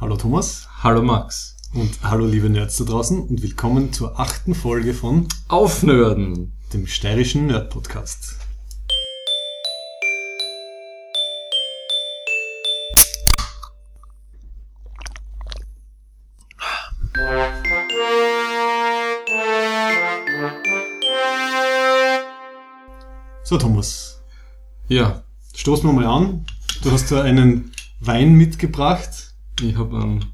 Hallo Thomas Hallo Max. und hallo liebe Nerds da draußen und willkommen zur achten Folge von Aufnörden. dem steirischen Nerd Podcast. So Thomas, Ja, stoßen wir mal an. Du hast da einen Wein mitgebracht. Ich habe einen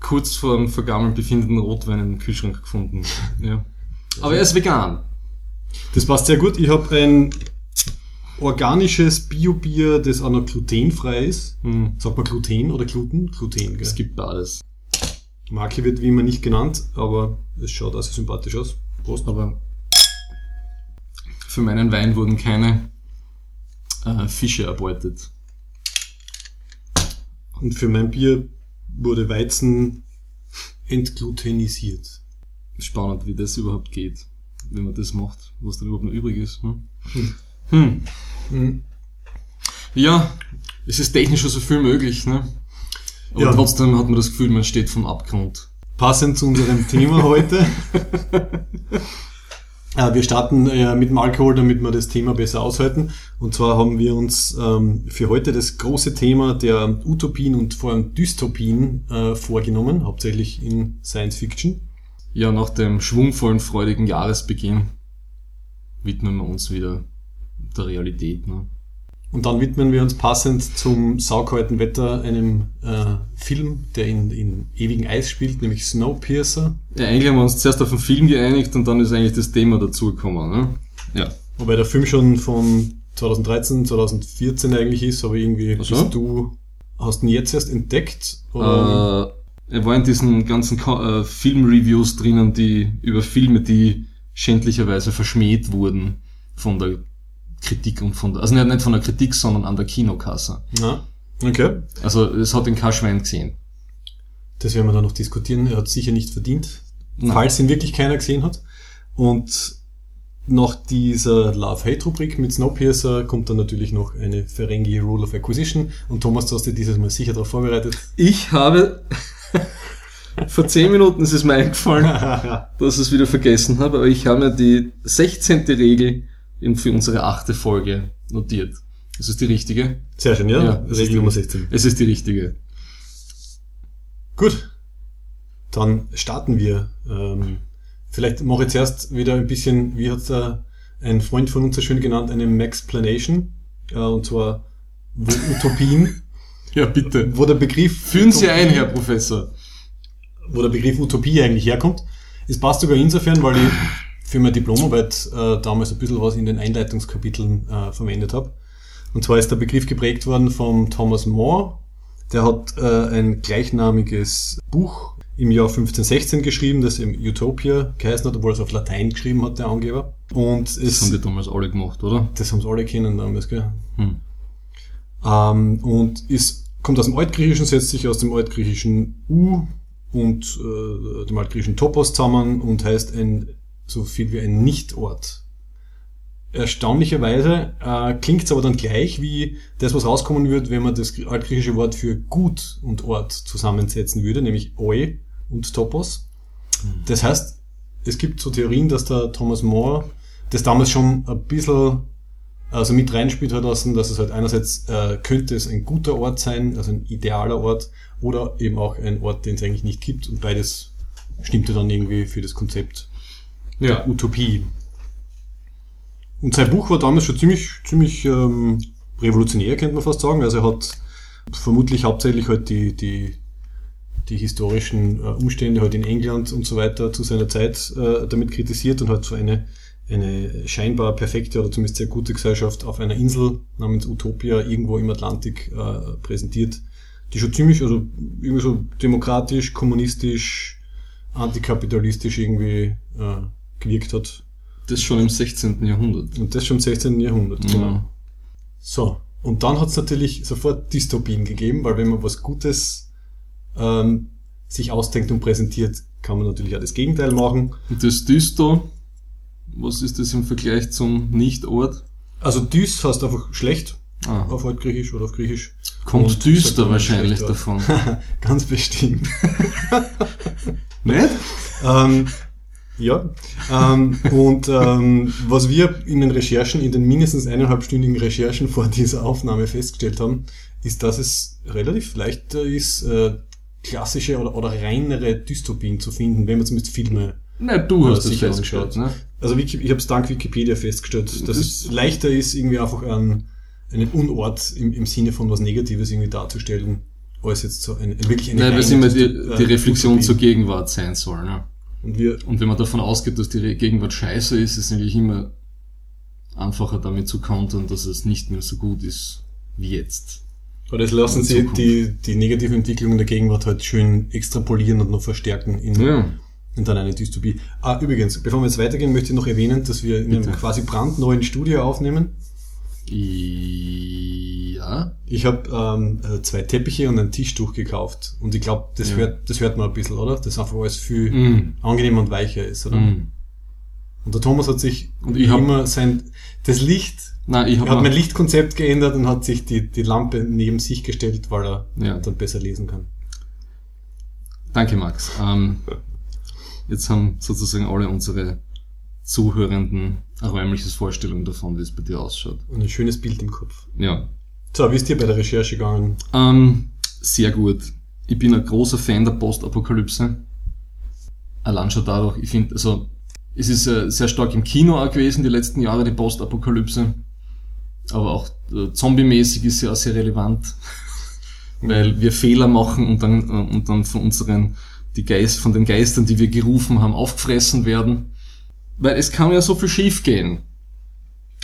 kurz vor dem Vergammeln befindenden Rotwein im Kühlschrank gefunden. Ja. Aber er ist vegan. Das passt sehr gut. Ich habe ein organisches Biobier, das auch noch glutenfrei ist. Hm. Sagt man Gluten oder Gluten? Gluten, gell? Es gibt beides. Marke wird wie immer nicht genannt, aber es schaut also sympathisch aus. Prost. Aber für meinen Wein wurden keine äh, Fische erbeutet. Und für mein Bier wurde Weizen entglutenisiert. Spannend, wie das überhaupt geht, wenn man das macht, was dann überhaupt noch übrig ist. Ne? Hm. Hm. Ja, es ist technisch also viel möglich, ne? Aber Ja. trotzdem hat man das Gefühl, man steht vom Abgrund. Passend zu unserem Thema heute. Äh, Wir starten äh, mit dem Alkohol, damit wir das Thema besser aushalten. Und zwar haben wir uns ähm, für heute das große Thema der Utopien und vor allem Dystopien äh, vorgenommen, hauptsächlich in Science Fiction. Ja, nach dem schwungvollen, freudigen Jahresbeginn widmen wir uns wieder der Realität. Ne? Und dann widmen wir uns passend zum saukalten Wetter einem äh, Film, der in, in ewigen Eis spielt, nämlich Snowpiercer. Ja, eigentlich haben wir uns zuerst auf den Film geeinigt und dann ist eigentlich das Thema dazugekommen. Ne? Ja. Wobei der Film schon von 2013, 2014 eigentlich ist, aber irgendwie Ach so? bist du, hast ihn jetzt erst entdeckt? Oder? Äh, er war in diesen ganzen äh, Filmreviews drinnen, die über Filme, die schändlicherweise verschmäht wurden von der Kritik und von der, also nicht, nicht von der Kritik, sondern an der Kinokasse. Na, okay. Also es hat den kein Schwein gesehen. Das werden wir dann noch diskutieren. Er hat sicher nicht verdient, Nein. falls ihn wirklich keiner gesehen hat. Und nach dieser Love-Hate-Rubrik mit Snowpiercer kommt dann natürlich noch eine Ferengi Rule of Acquisition. Und Thomas, du hast dir dieses Mal sicher darauf vorbereitet. Ich habe vor zehn Minuten ist es mir eingefallen, dass ich es wieder vergessen habe, aber ich habe mir die 16. Regel in- für unsere achte Folge notiert. Ist es die richtige? Sehr schön, ja? Ja, Regel die- Nummer 16. Es ist die richtige. Gut, dann starten wir. Ähm, vielleicht mache ich zuerst wieder ein bisschen, wie hat da ein Freund von uns so schön genannt, eine Maxplanation. Äh, und zwar Utopien, Ja, bitte. wo der Begriff Führen Sie ein, Herr Professor. wo der Begriff Utopie eigentlich herkommt. Es passt sogar insofern, weil ich für meine Diplomarbeit äh, damals ein bisschen was in den Einleitungskapiteln äh, verwendet habe. Und zwar ist der Begriff geprägt worden von Thomas More. Der hat äh, ein gleichnamiges Buch im Jahr 1516 geschrieben, das im Utopia geheißen hat, obwohl er es auf Latein geschrieben hat, der Angeber. Und Das es, haben die damals alle gemacht, oder? das haben sie alle kennen damals, gell? Hm. Ähm, und ist, kommt aus dem Altgriechischen, setzt sich aus dem Altgriechischen U und äh, dem Altgriechischen Topos zusammen und heißt ein so viel wie ein Nichtort. Erstaunlicherweise äh, klingt es aber dann gleich wie das, was rauskommen würde, wenn man das altgriechische Wort für gut und Ort zusammensetzen würde, nämlich Oi und Topos. Das heißt, es gibt so Theorien, dass der Thomas More das damals schon ein bisschen also mit reinspielt hat lassen, dass es halt einerseits äh, könnte es ein guter Ort sein, also ein idealer Ort, oder eben auch ein Ort, den es eigentlich nicht gibt. Und beides stimmte dann irgendwie für das Konzept Ja. Utopie. Und sein Buch war damals schon ziemlich, ziemlich ähm, revolutionär, könnte man fast sagen. Also er hat vermutlich hauptsächlich halt die, die, die historischen äh, Umstände halt in England und so weiter zu seiner Zeit äh, damit kritisiert und hat so eine, eine scheinbar perfekte oder zumindest sehr gute Gesellschaft auf einer Insel namens Utopia irgendwo im Atlantik äh, präsentiert, die schon ziemlich, also irgendwie so demokratisch, kommunistisch, antikapitalistisch irgendwie äh, gewirkt hat. Das schon im 16. Jahrhundert. Und das schon im 16. Jahrhundert. Genau. Ja. So, und dann hat es natürlich sofort Dystopien gegeben, weil wenn man was Gutes ähm, sich ausdenkt und präsentiert, kann man natürlich auch das Gegenteil machen. Und das Düsto, was ist das im Vergleich zum Nichtort? Also Dys heißt einfach schlecht Ah. auf Altgriechisch oder auf Griechisch. Kommt Und düster wahrscheinlich davon. Ganz bestimmt. Nicht? ähm, ja. Ähm, und ähm, was wir in den Recherchen, in den mindestens eineinhalbstündigen Recherchen vor dieser Aufnahme festgestellt haben, ist, dass es relativ leichter ist, äh, klassische oder, oder reinere Dystopien zu finden, wenn man zumindest Filme Na, du hast es sicher festgestellt, ne? Also ich habe es dank Wikipedia festgestellt, dass Das- es leichter ist, irgendwie einfach einen, einen Unort im, im Sinne von was Negatives irgendwie darzustellen, als jetzt so ein, wirklich eine Nein, weil es immer die, die äh, Reflexion zur Gegenwart sein soll, ne? Und wir, Und wenn man davon ausgeht, dass die Gegenwart scheiße ist, ist es eigentlich immer einfacher damit zu kontern, dass es nicht mehr so gut ist wie jetzt. oder es lassen sie die, die negativen Entwicklungen der Gegenwart halt schön extrapolieren und noch verstärken in, Ja. in dann eine Dystopie. Ah, übrigens, bevor wir jetzt weitergehen, möchte ich noch erwähnen, dass wir in einem Bitte. quasi brandneuen Studio aufnehmen. Ja. Ich habe ähm, äh, zwei Teppiche und ein Tischtuch gekauft. Und ich glaube, das, Ja. hört, das hört man ein bisschen, oder? Das einfach alles viel Mm. angenehmer und weicher ist, oder? Mm. Und der Thomas hat sich Und ich hab- immer sein, das Licht, Nein, ich er hat mein Lichtkonzept geändert und hat sich die, die Lampe neben sich gestellt, weil er Ja. dann besser lesen kann. Danke, Max. Ähm, jetzt haben sozusagen alle unsere Zuhörenden eine räumliches Vorstellung davon, wie es bei dir ausschaut. Und ein schönes Bild im Kopf. Ja. So, wie ist dir bei der Recherche gegangen? Ähm, sehr gut. Ich bin ein großer Fan der Postapokalypse. Allein schon dadurch, ich finde, also, es ist äh, sehr stark im Kino auch gewesen, die letzten Jahre, die Postapokalypse. Aber auch äh, zombie-mäßig ist sie auch sehr relevant. Weil wir Fehler machen und dann, äh, und dann von unseren, die Geist, von den Geistern, die wir gerufen haben, aufgefressen werden. Weil es kann ja so viel schief gehen.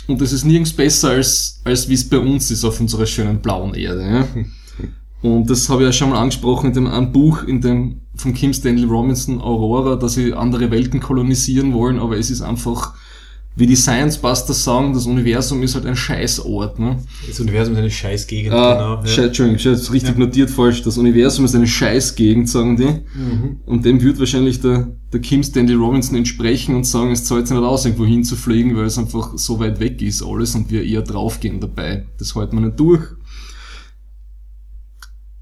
Und es ist nirgends besser, als, als wie es bei uns ist auf unserer schönen blauen Erde. Ja? Und das habe ich ja schon mal angesprochen in dem einem Buch, in dem von Kim Stanley Robinson, Aurora, dass sie andere Welten kolonisieren wollen, aber es ist einfach, wie die Science Busters sagen, das Universum ist halt ein Scheißort. Ne? Das Universum ist eine Scheißgegend, Ah, genau. Scheiß, Entschuldigung, ich habe richtig notiert falsch. Das Universum ist eine Scheißgegend, sagen die. Mhm. Und dem wird wahrscheinlich der, der Kim Stanley Robinson entsprechen und sagen, es zahlt sich nicht aus, irgendwo hinzufliegen, weil es einfach so weit weg ist alles und wir eher draufgehen dabei. Das hält man nicht durch.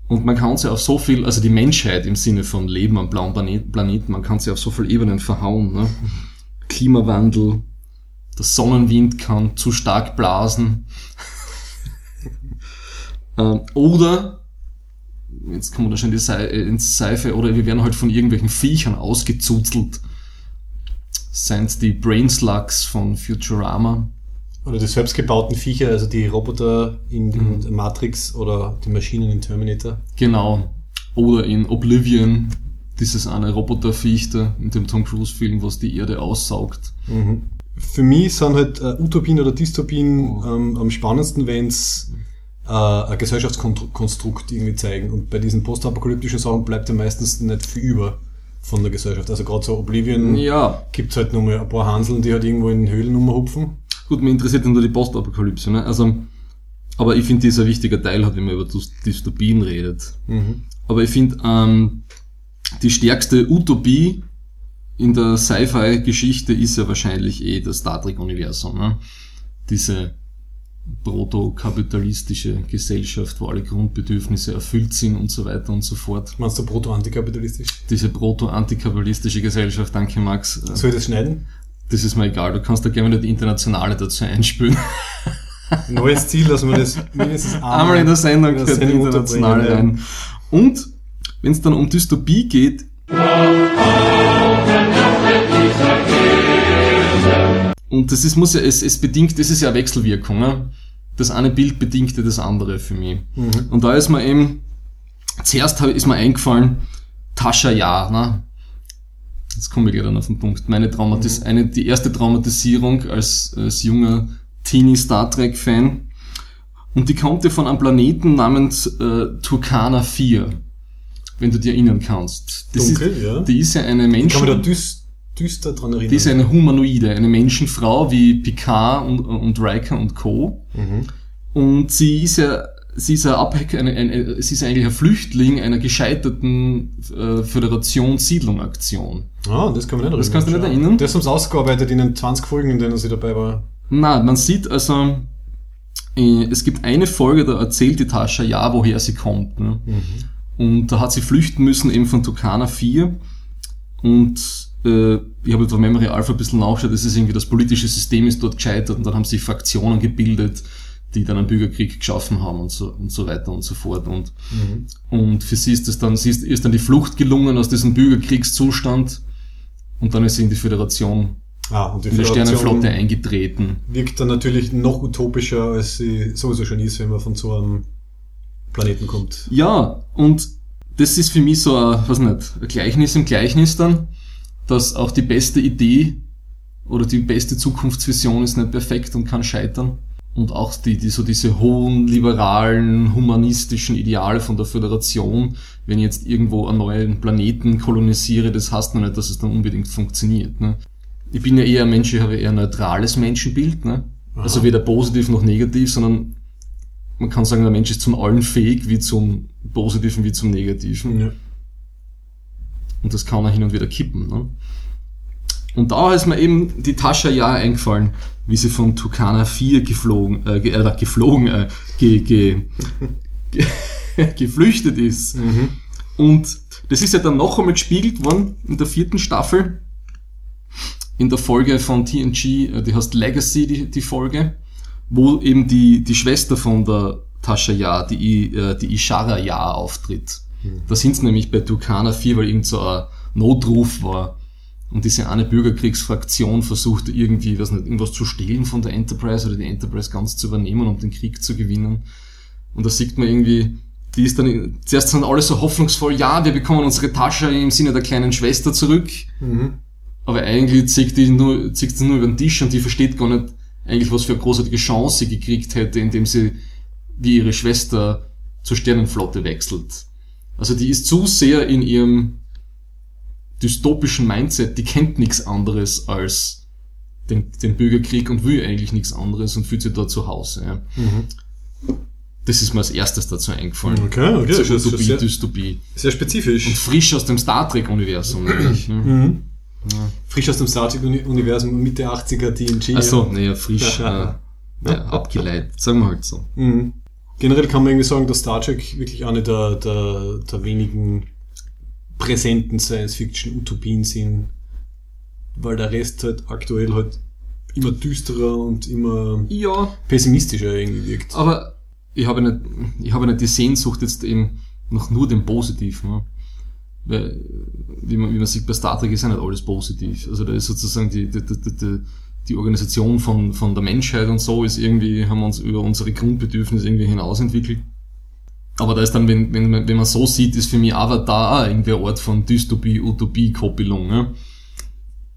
Und man kann sie auf so viel, also die Menschheit im Sinne von Leben am blauen Planet- Planeten, man kann sie auf so viele Ebenen verhauen. Ne? Klimawandel, der Sonnenwind kann zu stark blasen. ähm, oder, jetzt kommen wir da schon in die Sei äh, ins Seife, oder wir werden halt von irgendwelchen Viechern ausgezuzelt. Seien die Brain Slugs von Futurama. Oder die selbstgebauten Viecher, also die Roboter in, Mhm. in Matrix oder die Maschinen in Terminator. Genau. Oder in Oblivion, dieses eine Roboterviech da in dem Tom Cruise Film, was die Erde aussaugt. Mhm. Für mich sind halt äh, Utopien oder Dystopien Oh. ähm, am spannendsten, wenn's äh, ein Gesellschaftskonstrukt irgendwie zeigen. Und bei diesen postapokalyptischen Sachen bleibt ja meistens nicht viel über von der Gesellschaft. Also gerade so Oblivion Ja, gibt's halt nur mal ein paar Hanseln, die halt irgendwo in Höhlen rumhupfen. gut, mir interessiert nur die Postapokalypse, ne? Also, aber ich finde, die ist ein wichtiger Teil, halt, wenn man über Dys- Dystopien redet. Mhm. Aber ich finde, ähm, die stärkste Utopie in der Sci-Fi-Geschichte ist ja wahrscheinlich eh das Star Trek-Universum. Ne? Diese protokapitalistische Gesellschaft, wo alle Grundbedürfnisse erfüllt sind und so weiter und so fort. Meinst du proto-antikapitalistisch? Diese proto-antikapitalistische Gesellschaft, danke Max, Soll ich das schneiden? das ist mir egal, du kannst da gerne wieder die Internationale dazu einspülen. Neues Ziel, dass man das mindestens Einmal in der Sendung in der die Internationale rein. Und wenn es dann um Dystopie geht, und das ist, muss ja, es, es bedingt, das ist ja Wechselwirkung, ne? Das eine Bild bedingt ja das andere für mich. Mhm. Und da ist mir eben, zuerst ist mir eingefallen, Tascha Ja, ne? Jetzt komme ich gleich dann auf den Punkt. Meine Traumatis eine, die erste Traumatisierung als, als junger Teenie Star Trek Fan. Und die kommt ja von einem Planeten namens äh, Turkana 4. Wenn du dir erinnern kannst. Das Dunkel, ist, ja. Die ist ja eine Ich Menschen, kann mich da düst, düster dran erinnern. die ist eine Humanoide, eine Menschenfrau wie Picard und, und Riker und Co. mhm. Und sie ist ja, sie ist ja abhängig, eine, eine, sie ist eigentlich ein Flüchtling einer gescheiterten äh, Föderation-Siedlung-Aktion. Ah, das kann man nicht erinnern. Das kannst du nicht erinnern? Das haben sie ausgearbeitet in den 20 Folgen, in denen sie dabei war. Na, man sieht also, Äh, es gibt eine Folge, da erzählt die Tascha ja, woher sie kommt. Ne? Mhm. Und da hat sie flüchten müssen eben von Tucana 4. Und ich habe bei Memory Alpha ein bisschen nachgeschaut, das ist irgendwie das politische System ist dort gescheitert und dann haben sich Fraktionen gebildet, die dann einen Bürgerkrieg geschaffen haben und so, und so weiter und so fort. Und, Mhm. und für sie ist das dann, sie ist, ist dann die Flucht gelungen aus diesem Bürgerkriegszustand und dann ist sie in die Föderation, Ah, und die in der Sternenflotte eingetreten. wirkt dann natürlich noch utopischer, als sie sowieso schon ist, wenn man von so einem Planeten kommt. Ja, und das ist für mich so ein, was nicht, ein Gleichnis im Gleichnis dann, dass auch die beste Idee oder die beste Zukunftsvision ist nicht perfekt und kann scheitern. Und auch die, die, so diese hohen, liberalen, humanistischen Ideale von der Föderation, wenn ich jetzt irgendwo einen neuen Planeten kolonisiere, das heißt noch nicht, dass es dann unbedingt funktioniert. Ne? Ich bin ja eher ein Mensch, ich habe eher ein neutrales Menschenbild, ne? also weder positiv noch negativ, sondern man kann sagen, der Mensch ist zum Allen fähig, wie zum Positiven, wie zum Negativen. Ja. Und das kann er hin und wieder kippen. Ne? Und da ist mir eben die Tascha ja eingefallen, wie sie von Tucana 4 geflogen, äh, ge, äh, geflogen, äh, ge, ge, ge, geflüchtet ist. Mhm. Und das ist ja dann noch einmal gespiegelt worden in der vierten Staffel. In der Folge von TNG, äh, die heißt Legacy, die, die Folge, wo eben die, die Schwester von der Tascha Ja, die, äh, die Ishara Ja auftritt. Da sind sie nämlich bei Tucana 4, weil irgend so ein Notruf war. Und diese eine Bürgerkriegsfraktion versuchte irgendwie, was nicht, irgendwas zu stehlen von der Enterprise oder die Enterprise ganz zu übernehmen, um den Krieg zu gewinnen. Und da sieht man irgendwie, die ist dann, zuerst sind alle so hoffnungsvoll, ja, wir bekommen unsere Tasche im Sinne der kleinen Schwester zurück. Mhm. Aber eigentlich zieht die nur, zieht sie nur über den Tisch und die versteht gar nicht eigentlich, was für eine großartige Chance sie gekriegt hätte, indem sie wie ihre Schwester zur Sternenflotte wechselt. Also die ist zu sehr in ihrem dystopischen Mindset, die kennt nichts anderes als den, den Bürgerkrieg und will eigentlich nichts anderes und fühlt sich da zu Hause. Ja. Mhm. Das ist mir als erstes dazu eingefallen. Okay, okay, Zur das ist Utopie, sehr, Dystopie. sehr spezifisch. Und frisch aus dem Star Trek-Universum. Ne? Mhm. Ja. Frisch aus dem Star Trek-Universum, Mitte 80er TNG. Ach so, naja, frisch, äh, Ja. ja, abgeleitet, sagen wir halt so. Mhm. Generell kann man irgendwie sagen, dass Star Trek wirklich eine der, der, der wenigen präsenten Science-Fiction-Utopien sind, weil der Rest halt aktuell halt immer düsterer und immer Ja, pessimistischer irgendwie wirkt. aber ich habe nicht, ich habe nicht die Sehnsucht jetzt eben nach nur dem Positiven. Ne? Weil, wie man, wie man sieht, bei Star Trek ist ja nicht alles positiv. Also da ist sozusagen die, die, die, die, die Organisation von, von der Menschheit und so ist irgendwie, haben wir uns über unsere Grundbedürfnisse irgendwie hinausentwickelt. Aber da ist dann, wenn, wenn, man- wenn man so sieht, ist für mich Avatar auch irgendwie ein Ort von Dystopie, Utopie, Koppelung. Ne?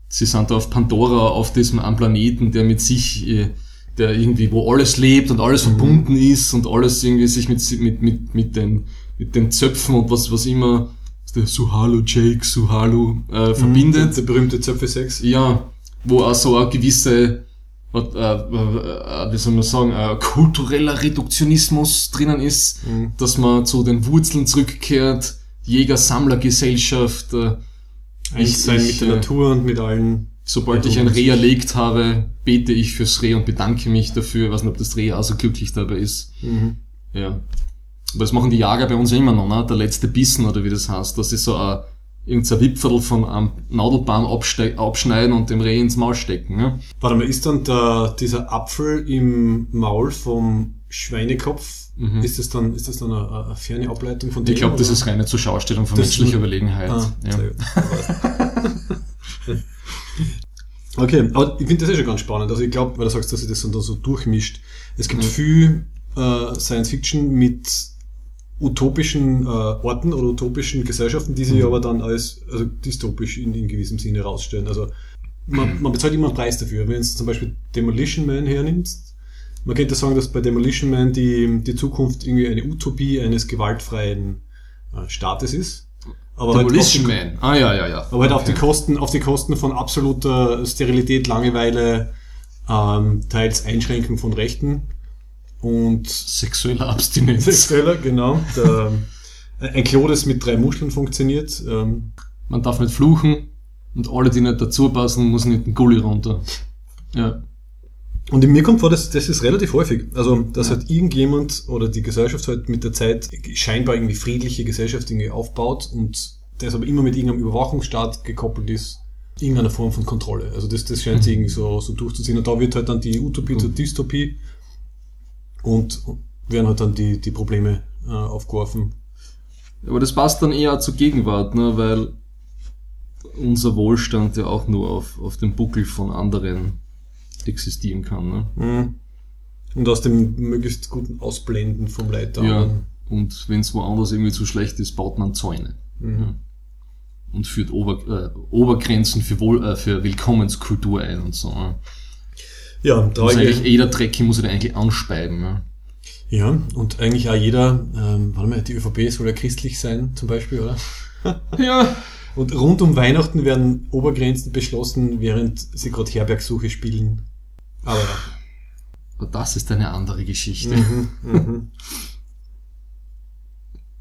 Sie sind da auf Pandora, auf diesem einem Planeten, der mit sich, äh, der irgendwie, wo alles lebt und alles verbunden ist und alles irgendwie sich mit, mit, mit, mit, den, mit den Zöpfen und was, was immer der Suhalo Jake, Suhalo äh, verbindet. Der, der berühmte Zöpfe 6. Ja, wo auch so eine gewisse, was, äh, äh, wie soll man sagen, äh, kultureller Reduktionismus drinnen ist, Mhm. dass man zu den Wurzeln zurückkehrt, Jäger-Sammler-Gesellschaft, äh, Eins sein mit der äh, Natur und mit allen. Sobald ich ein Reh erlegt habe, bete ich fürs Reh und bedanke mich dafür. Ich weiß nicht, ob das Reh auch so glücklich dabei ist. Mhm. Ja. Aber das machen die Jager bei uns ja immer noch, ne? Der letzte Bissen oder wie das heißt, dass sie so ein, irgendein Wipferl von einem Nadelbaum abschneiden und dem Reh ins Maul stecken. Ne? Warte mal, ist dann der, dieser Apfel im Maul vom Schweinekopf, Mhm. ist das dann, ist das dann eine, eine ferne Ableitung von dem? Ich glaube, das ist reine Zuschauerstellung von Das menschlicher ist- Überlegenheit. Ah, ja. okay, aber ich finde das eh schon ganz spannend. Also ich glaube, weil du sagst, dass sich das dann so durchmischt. Es gibt Mhm. viel äh, Science Fiction mit utopischen äh, Orten oder utopischen Gesellschaften, die sich Mhm. aber dann als also dystopisch in, in gewissem Sinne herausstellen. Also man, man bezahlt immer einen Preis dafür. Wenn du zum Beispiel Demolition Man hernimmst, man könnte sagen, dass bei Demolition Man die, die Zukunft irgendwie eine Utopie eines gewaltfreien äh, Staates ist. Aber halt auf Demolition die- Man. Ah, ja, ja, ja. aber halt auf Okay. die Kosten, auf die Kosten von absoluter Sterilität, Langeweile, ähm, teils Einschränkung von Rechten und Sexuelle Abstinenz. sexueller, genau. Der, ein Klo, das mit drei Muscheln funktioniert. Ähm, Man darf nicht fluchen und alle, die nicht dazu passen, müssen nicht den Gully runter. Ja. Und in mir kommt vor, das, das ist relativ häufig. Also, dass halt irgendjemand oder die Gesellschaft halt mit der Zeit scheinbar irgendwie friedliche Gesellschaft irgendwie aufbaut und das aber immer mit irgendeinem Überwachungsstaat gekoppelt ist, irgendeiner Form von Kontrolle. Also das, das scheint sich irgendwie so, so durchzuziehen. Und da wird halt dann die Utopie zur Dystopie und werden halt dann die, die Probleme äh, aufgeworfen. Aber das passt dann eher zur Gegenwart, ne? weil unser Wohlstand ja auch nur auf, auf dem Buckel von anderen existieren kann. Ne? Mhm. Und aus dem möglichst guten Ausblenden vom Leid der Ja. Und wenn es woanders irgendwie zu schlecht ist, baut man Zäune. Mhm. Und führt Ober, äh, Obergrenzen für, Wohl, äh, für Willkommenskultur ein und so. Ne? Ja, traurige, eigentlich jeder Drecki muss er eigentlich anspeiben. Ne? Ja, und eigentlich auch jeder, ähm, warte mal, die ÖVP soll ja christlich sein, zum Beispiel, oder? Ja. Und rund um Weihnachten werden Obergrenzen beschlossen, während sie gerade Herbergsuche spielen. Aber ja. Aber das ist eine andere Geschichte. Mhm, mhm.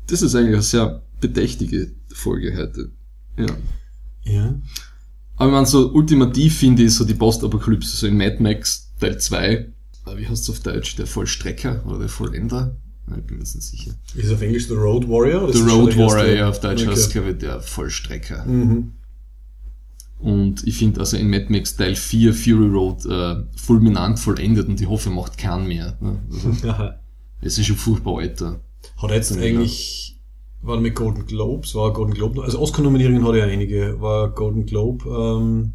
Das ist eigentlich eine sehr bedächtige Folge heute. Ja. Ja. Aber man so ultimativ finde ich so die Postapokalypse, so in Mad Max Teil 2. Äh, Wie heißt es auf Deutsch? Der Vollstrecker oder der Vollender? Ich bin mir nicht sicher. Ist es auf Englisch The Road Warrior? oder The Road erste? Warrior, ja, auf Deutsch Okay. heißt es, glaube ich, der Vollstrecker. Mhm. Und ich finde also in Mad Max Teil 4 Fury Road äh, fulminant vollendet und ich hoffe, er macht keinen mehr. Ne? Also, es ist schon furchtbar alter. Hat er jetzt eigentlich, war er mit Golden Globes, war Golden Globe, also Oscar-Nominierungen hat er ja einige, war Golden Globe, ähm,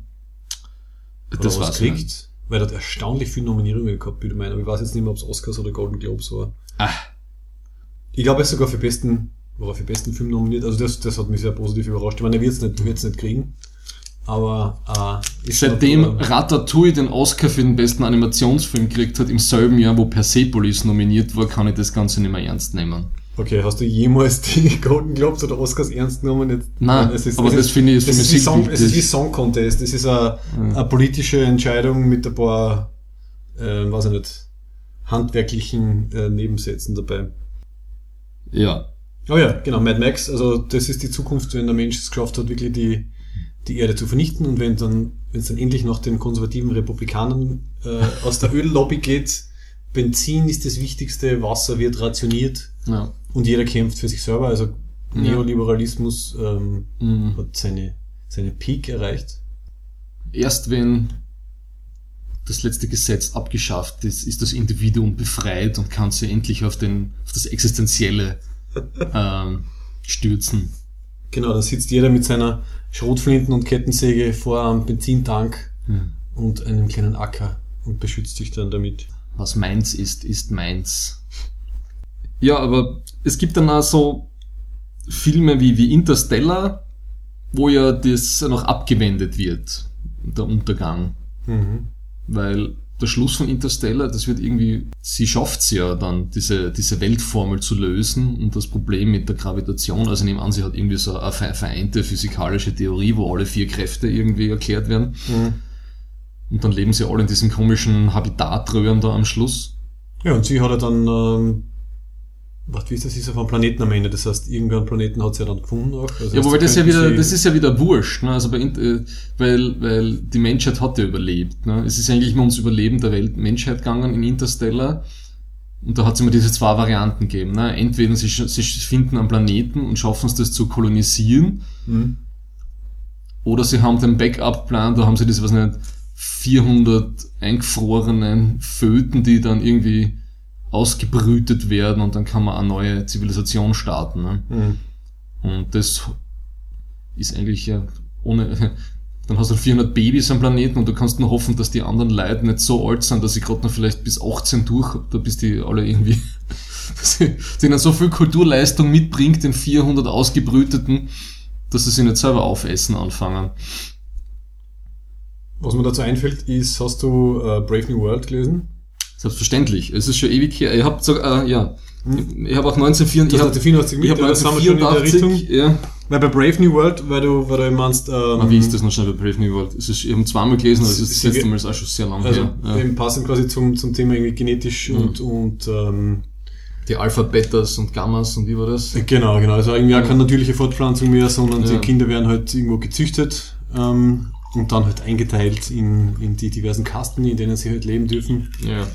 Das was kriegt, weil er hat erstaunlich viele Nominierungen gehabt, würde ich meinen, aber ich weiß jetzt nicht mehr, ob es Oscars oder Golden Globes war. Ah, Ich glaube, er ist sogar für besten, war er für besten Film nominiert, also das, das hat mich sehr positiv überrascht. Ich meine, er wird es nicht, wird's nicht kriegen, aber, äh, Seitdem schon- Ratatouille den Oscar für den besten Animationsfilm gekriegt hat, im selben Jahr, wo Persepolis nominiert war, kann ich das Ganze nicht mehr ernst nehmen. Okay, hast du jemals die Golden Globes oder Oscars ernst genommen? Jetzt, Nein, es ist, aber es das ist, finde ich ist es für Musik Song, es ist wie. Song Contest. Das ist eine, eine politische Entscheidung mit ein paar, äh, weiß ich nicht, handwerklichen äh, Nebensätzen dabei. Ja. Oh ja, genau, Mad Max, also das ist die Zukunft, wenn der Mensch es geschafft hat, wirklich die, die Erde zu vernichten und wenn dann, wenn es dann endlich nach den konservativen Republikanern äh, aus der Öllobby geht, Benzin ist das Wichtigste, Wasser wird rationiert ja. Und jeder kämpft für sich selber. Also. Neoliberalismus ähm, Mhm. hat seine, seine Peak erreicht. Erst wenn das letzte Gesetz abgeschafft ist, ist das Individuum befreit und kann sich endlich auf, den, auf das Existenzielle ähm, stürzen. Genau, da sitzt jeder mit seiner Schrotflinten und Kettensäge vor einem Benzintank Hm. und einem kleinen Acker und beschützt sich dann damit. Was meins ist, ist meins. Ja, aber es gibt dann auch so Filme wie, wie Interstellar, wo ja das noch abgewendet wird, der Untergang. Mhm. Weil der Schluss von Interstellar, das wird irgendwie, sie schafft's ja dann, diese, diese Weltformel zu lösen und das Problem mit der Gravitation, also nehmen an, sie hat irgendwie so eine ver- vereinte physikalische Theorie, wo alle vier Kräfte irgendwie erklärt werden. Mhm. Und dann leben sie alle in diesem komischen Habitatröhren da am Schluss. Ja, und sie hat ja dann, ähm, was, wie ist das, ist auf einem Planeten am Ende, das heißt, irgendeinen Planeten hat sie ja dann gefunden auch. Also Ja, heißt, wobei das ja wieder, das ist ja wieder wurscht, ne? Also bei, äh, weil, weil die Menschheit hat ja überlebt, ne? Es ist eigentlich immer ums Überleben der Welt, Menschheit gegangen in Interstellar. Und da hat es immer diese zwei Varianten gegeben, ne? Entweder sie, sie finden einen Planeten und schaffen es das zu kolonisieren, Mhm. oder sie haben den Backup-Plan, da haben sie das, was nicht, 400 eingefrorenen Föten, die dann irgendwie ausgebrütet werden und dann kann man eine neue Zivilisation starten, ne? Mhm. Und das ist eigentlich ja ohne. Dann hast du 400 Babys am Planeten und du kannst nur hoffen, dass die anderen Leute nicht so alt sind, dass sie gerade noch vielleicht bis 18 durch, da bis die alle irgendwie, dass sie denen so viel Kulturleistung mitbringt, den 400 ausgebrüteten, dass sie sich nicht selber aufessen anfangen. Was mir dazu einfällt, ist, hast du äh, Brave New World gelesen? Selbstverständlich. Es ist schon ewig her. Ich habe sogar, äh, ja, ich, ich habe auch 1984, ich Das habe hat die 84 ich hab das sind wir schon in der 1984, ja. Weil bei Brave New World, weil du, weil du meinst, ähm, Ah, wie ist das noch schnell bei Brave New World? Es ist, ich habe zweimal gelesen, aber es ist das letzte Mal ist auch schon sehr lange also her. Ja. eben passend quasi zum, zum Thema irgendwie genetisch Mhm. und, und ähm, Die Alpha, Betas und Gammas und wie war das? genau, genau. Also irgendwie auch keine natürliche Fortpflanzung mehr, sondern Ja. die Kinder werden halt irgendwo gezüchtet. Ähm, und dann halt eingeteilt in, in die diversen Kasten, in denen sie halt leben dürfen. Ja.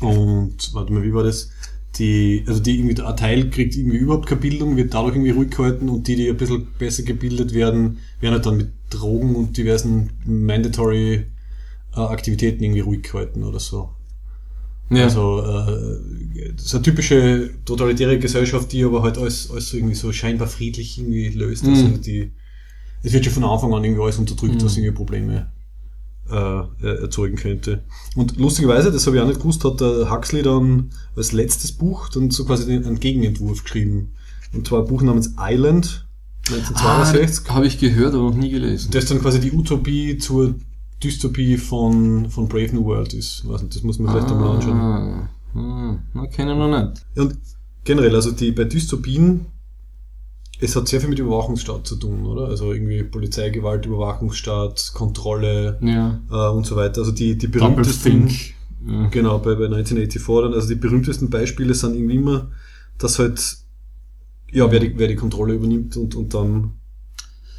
Und warte mal, wie war das? Die, also die irgendwie, ein Teil kriegt irgendwie überhaupt keine Bildung, wird dadurch irgendwie ruhig gehalten und die, die ein bisschen besser gebildet werden, werden halt dann mit Drogen und diversen mandatory äh, Aktivitäten irgendwie ruhig gehalten oder so. Ja. Also äh, das ist eine typische totalitäre Gesellschaft, die aber halt alles, alles so irgendwie so scheinbar friedlich irgendwie löst. Mhm. Also die, es wird schon von Anfang an irgendwie alles unterdrückt, Mhm. was irgendwie Probleme äh, erzeugen könnte. Und lustigerweise, das habe ich auch nicht gewusst, hat der Huxley dann als letztes Buch dann so quasi einen Gegenentwurf geschrieben. Und zwar ein Buch namens Island, 1962. Ah, habe ich gehört, aber noch nie gelesen. Das dann quasi die Utopie zur Dystopie von, von Brave New World ist. Weiß nicht, das muss man vielleicht einmal anschauen. Ah, hm, na, kenne ich noch nicht. Und generell, also die bei Dystopien, es hat sehr viel mit Überwachungsstaat zu tun, oder? Also irgendwie Polizeigewalt, Überwachungsstaat, Kontrolle Ja. äh, und so weiter. Also die, die berühmtesten. Ja. genau, bei, bei 1984 dann, also die berühmtesten Beispiele sind irgendwie immer, dass halt, ja, wer die, wer die Kontrolle übernimmt und, und dann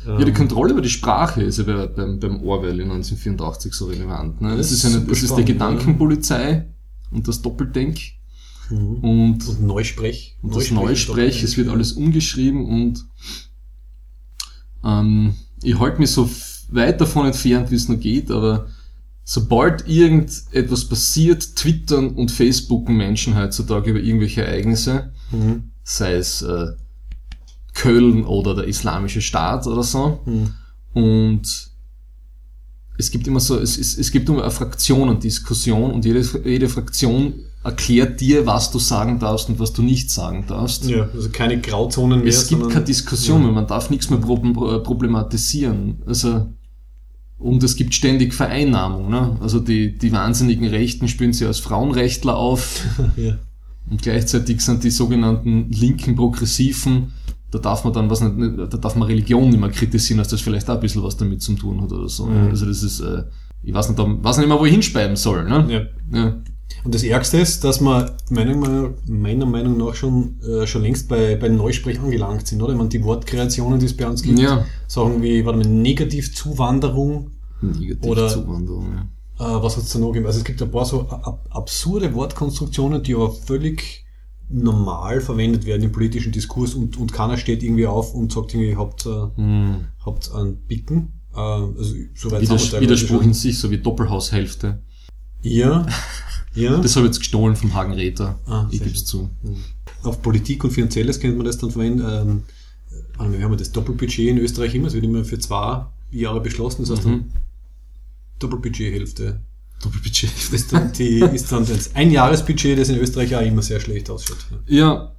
Ja, die ähm, Kontrolle über die Sprache ist ja bei, beim, beim Orwell in 1984 so relevant. Ne? Das Es ist, eine, es ist die Gedankenpolizei und das Doppeldenk mhm. und, und Neusprech. und das Neusprech. Es wird alles umgeschrieben und ähm, ich halte mich so weit davon entfernt, wie es nur geht, aber sobald irgendetwas passiert, twittern und facebooken Menschen heutzutage über irgendwelche Ereignisse, Mhm. sei es äh, Köln oder der Islamische Staat oder so. Mhm. Und es gibt immer so, es, es, es gibt immer eine Fraktionendiskussion und jede, jede Fraktion erklärt dir, was du sagen darfst und was du nicht sagen darfst. Ja, also keine Grauzonen mehr. es gibt keine Diskussion mehr, man darf nichts mehr äh, problematisieren. Also, und es gibt ständig Vereinnahmung. Ne? Also die, die wahnsinnigen Rechten spielen sie als Frauenrechtler auf. Ja. Und gleichzeitig sind die sogenannten linken Progressiven, da darf man dann was nicht, da darf man Religion nicht mehr kritisieren, dass das vielleicht auch ein bisschen was damit zu tun hat oder so. Mhm. Also das ist, äh, ich weiß nicht, da- weiß nicht mehr, wo ich hinspeiben soll. Ne? Ja. Ja. Und das Ärgste ist, dass wir meiner Meinung, meiner Meinung nach schon, äh, schon längst bei, bei Neusprech angelangt sind, oder? Ich meine, die Wortkreationen, die es bei uns gibt, Ja. sagen wie, warte mal, Negativzuwanderung, Negativ Oder- Zuwanderung. Ja. äh, was hat es da noch gegeben? Also es gibt ein paar so ab absurde Wortkonstruktionen, die aber völlig normal verwendet werden im politischen Diskurs und, und keiner steht irgendwie auf und sagt irgendwie, habt, äh, Hm. habt einen Picken. Äh, also wir Widers in sich, so wie Doppelhaushälfte. Ja, ja. Das habe ich jetzt gestohlen vom Hagen Räther. Ah, ich gebe es zu. auf Politik und Finanzielles könnte man das dann verwenden. Ähm, wir haben ja das Doppelbudget in Österreich immer, es wird immer für zwei Jahre beschlossen, das heißt dann Mhm. Doppelbudgethälfte. Doppelbudget. Ist dann, die, ist dann das Einjahresbudget, das in Österreich auch immer sehr schlecht ausschaut. Ja,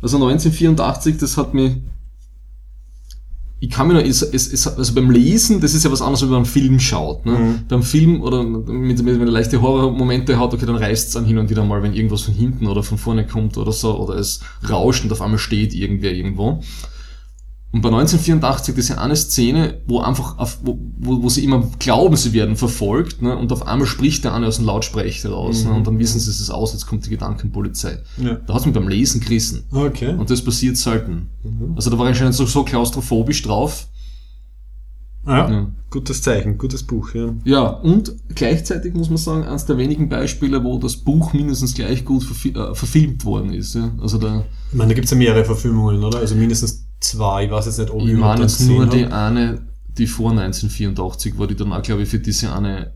also 1984, das hat mich. Ich kann mir noch, es, es, es, also beim Lesen, das ist ja was anderes, als wenn man einen Film schaut. Ne? Mhm. Beim Film oder mit, mit, wenn er leichte Horrormomente hat, okay, dann reißt es an hin und wieder mal, wenn irgendwas von hinten oder von vorne kommt oder so, oder es rauscht und auf einmal steht irgendwer irgendwo. Und bei 1984, das ist ja eine Szene, wo einfach, auf, wo, wo, sie immer glauben, sie werden verfolgt, ne? und auf einmal spricht der eine aus dem Lautsprecher raus, ne? und dann wissen sie, es ist aus, jetzt kommt die Gedankenpolizei. Ja. Da hat's mich beim Lesen gerissen. Okay. Und das passiert selten. Mhm. Also da war ich anscheinend so, so klaustrophobisch drauf. Ja, Ja. gutes Zeichen, gutes Buch, ja. Ja, und gleichzeitig muss man sagen, eines der wenigen Beispiele, wo das Buch mindestens gleich gut verfi äh, verfilmt worden ist. Ja? Also da, Ich meine, da gibt es ja mehrere Verfilmungen, oder? Also mindestens zwei, ich weiß jetzt nicht, ob ich überhaupt meine jetzt nur die eine, die vor 1984 war, die dann auch, glaube ich, für diese eine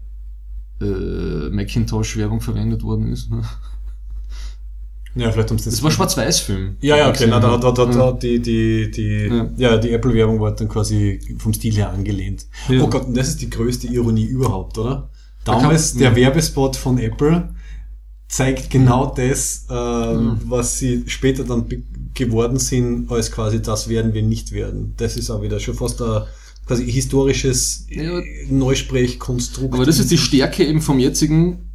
äh, Macintosh-Werbung verwendet worden ist. Ne? Ja, vielleicht haben sie Das war ein Schwarz-Weiß-Film. Ja, ja, okay, na, da, da, da, da Ja. die, die, die, Ja. ja, die Apple-Werbung war dann quasi vom Stil her angelehnt. Ja. Oh Gott, und das ist die größte Ironie überhaupt, oder? Damals, der. Werbespot von Apple zeigt genau das, äh, Mhm. was sie später dann geworden sind, als quasi das werden wir nicht werden. Das ist auch wieder schon fast ein quasi historisches Ja. äh, Neusprechkonstrukt. Aber das ist die Stärke eben vom jetzigen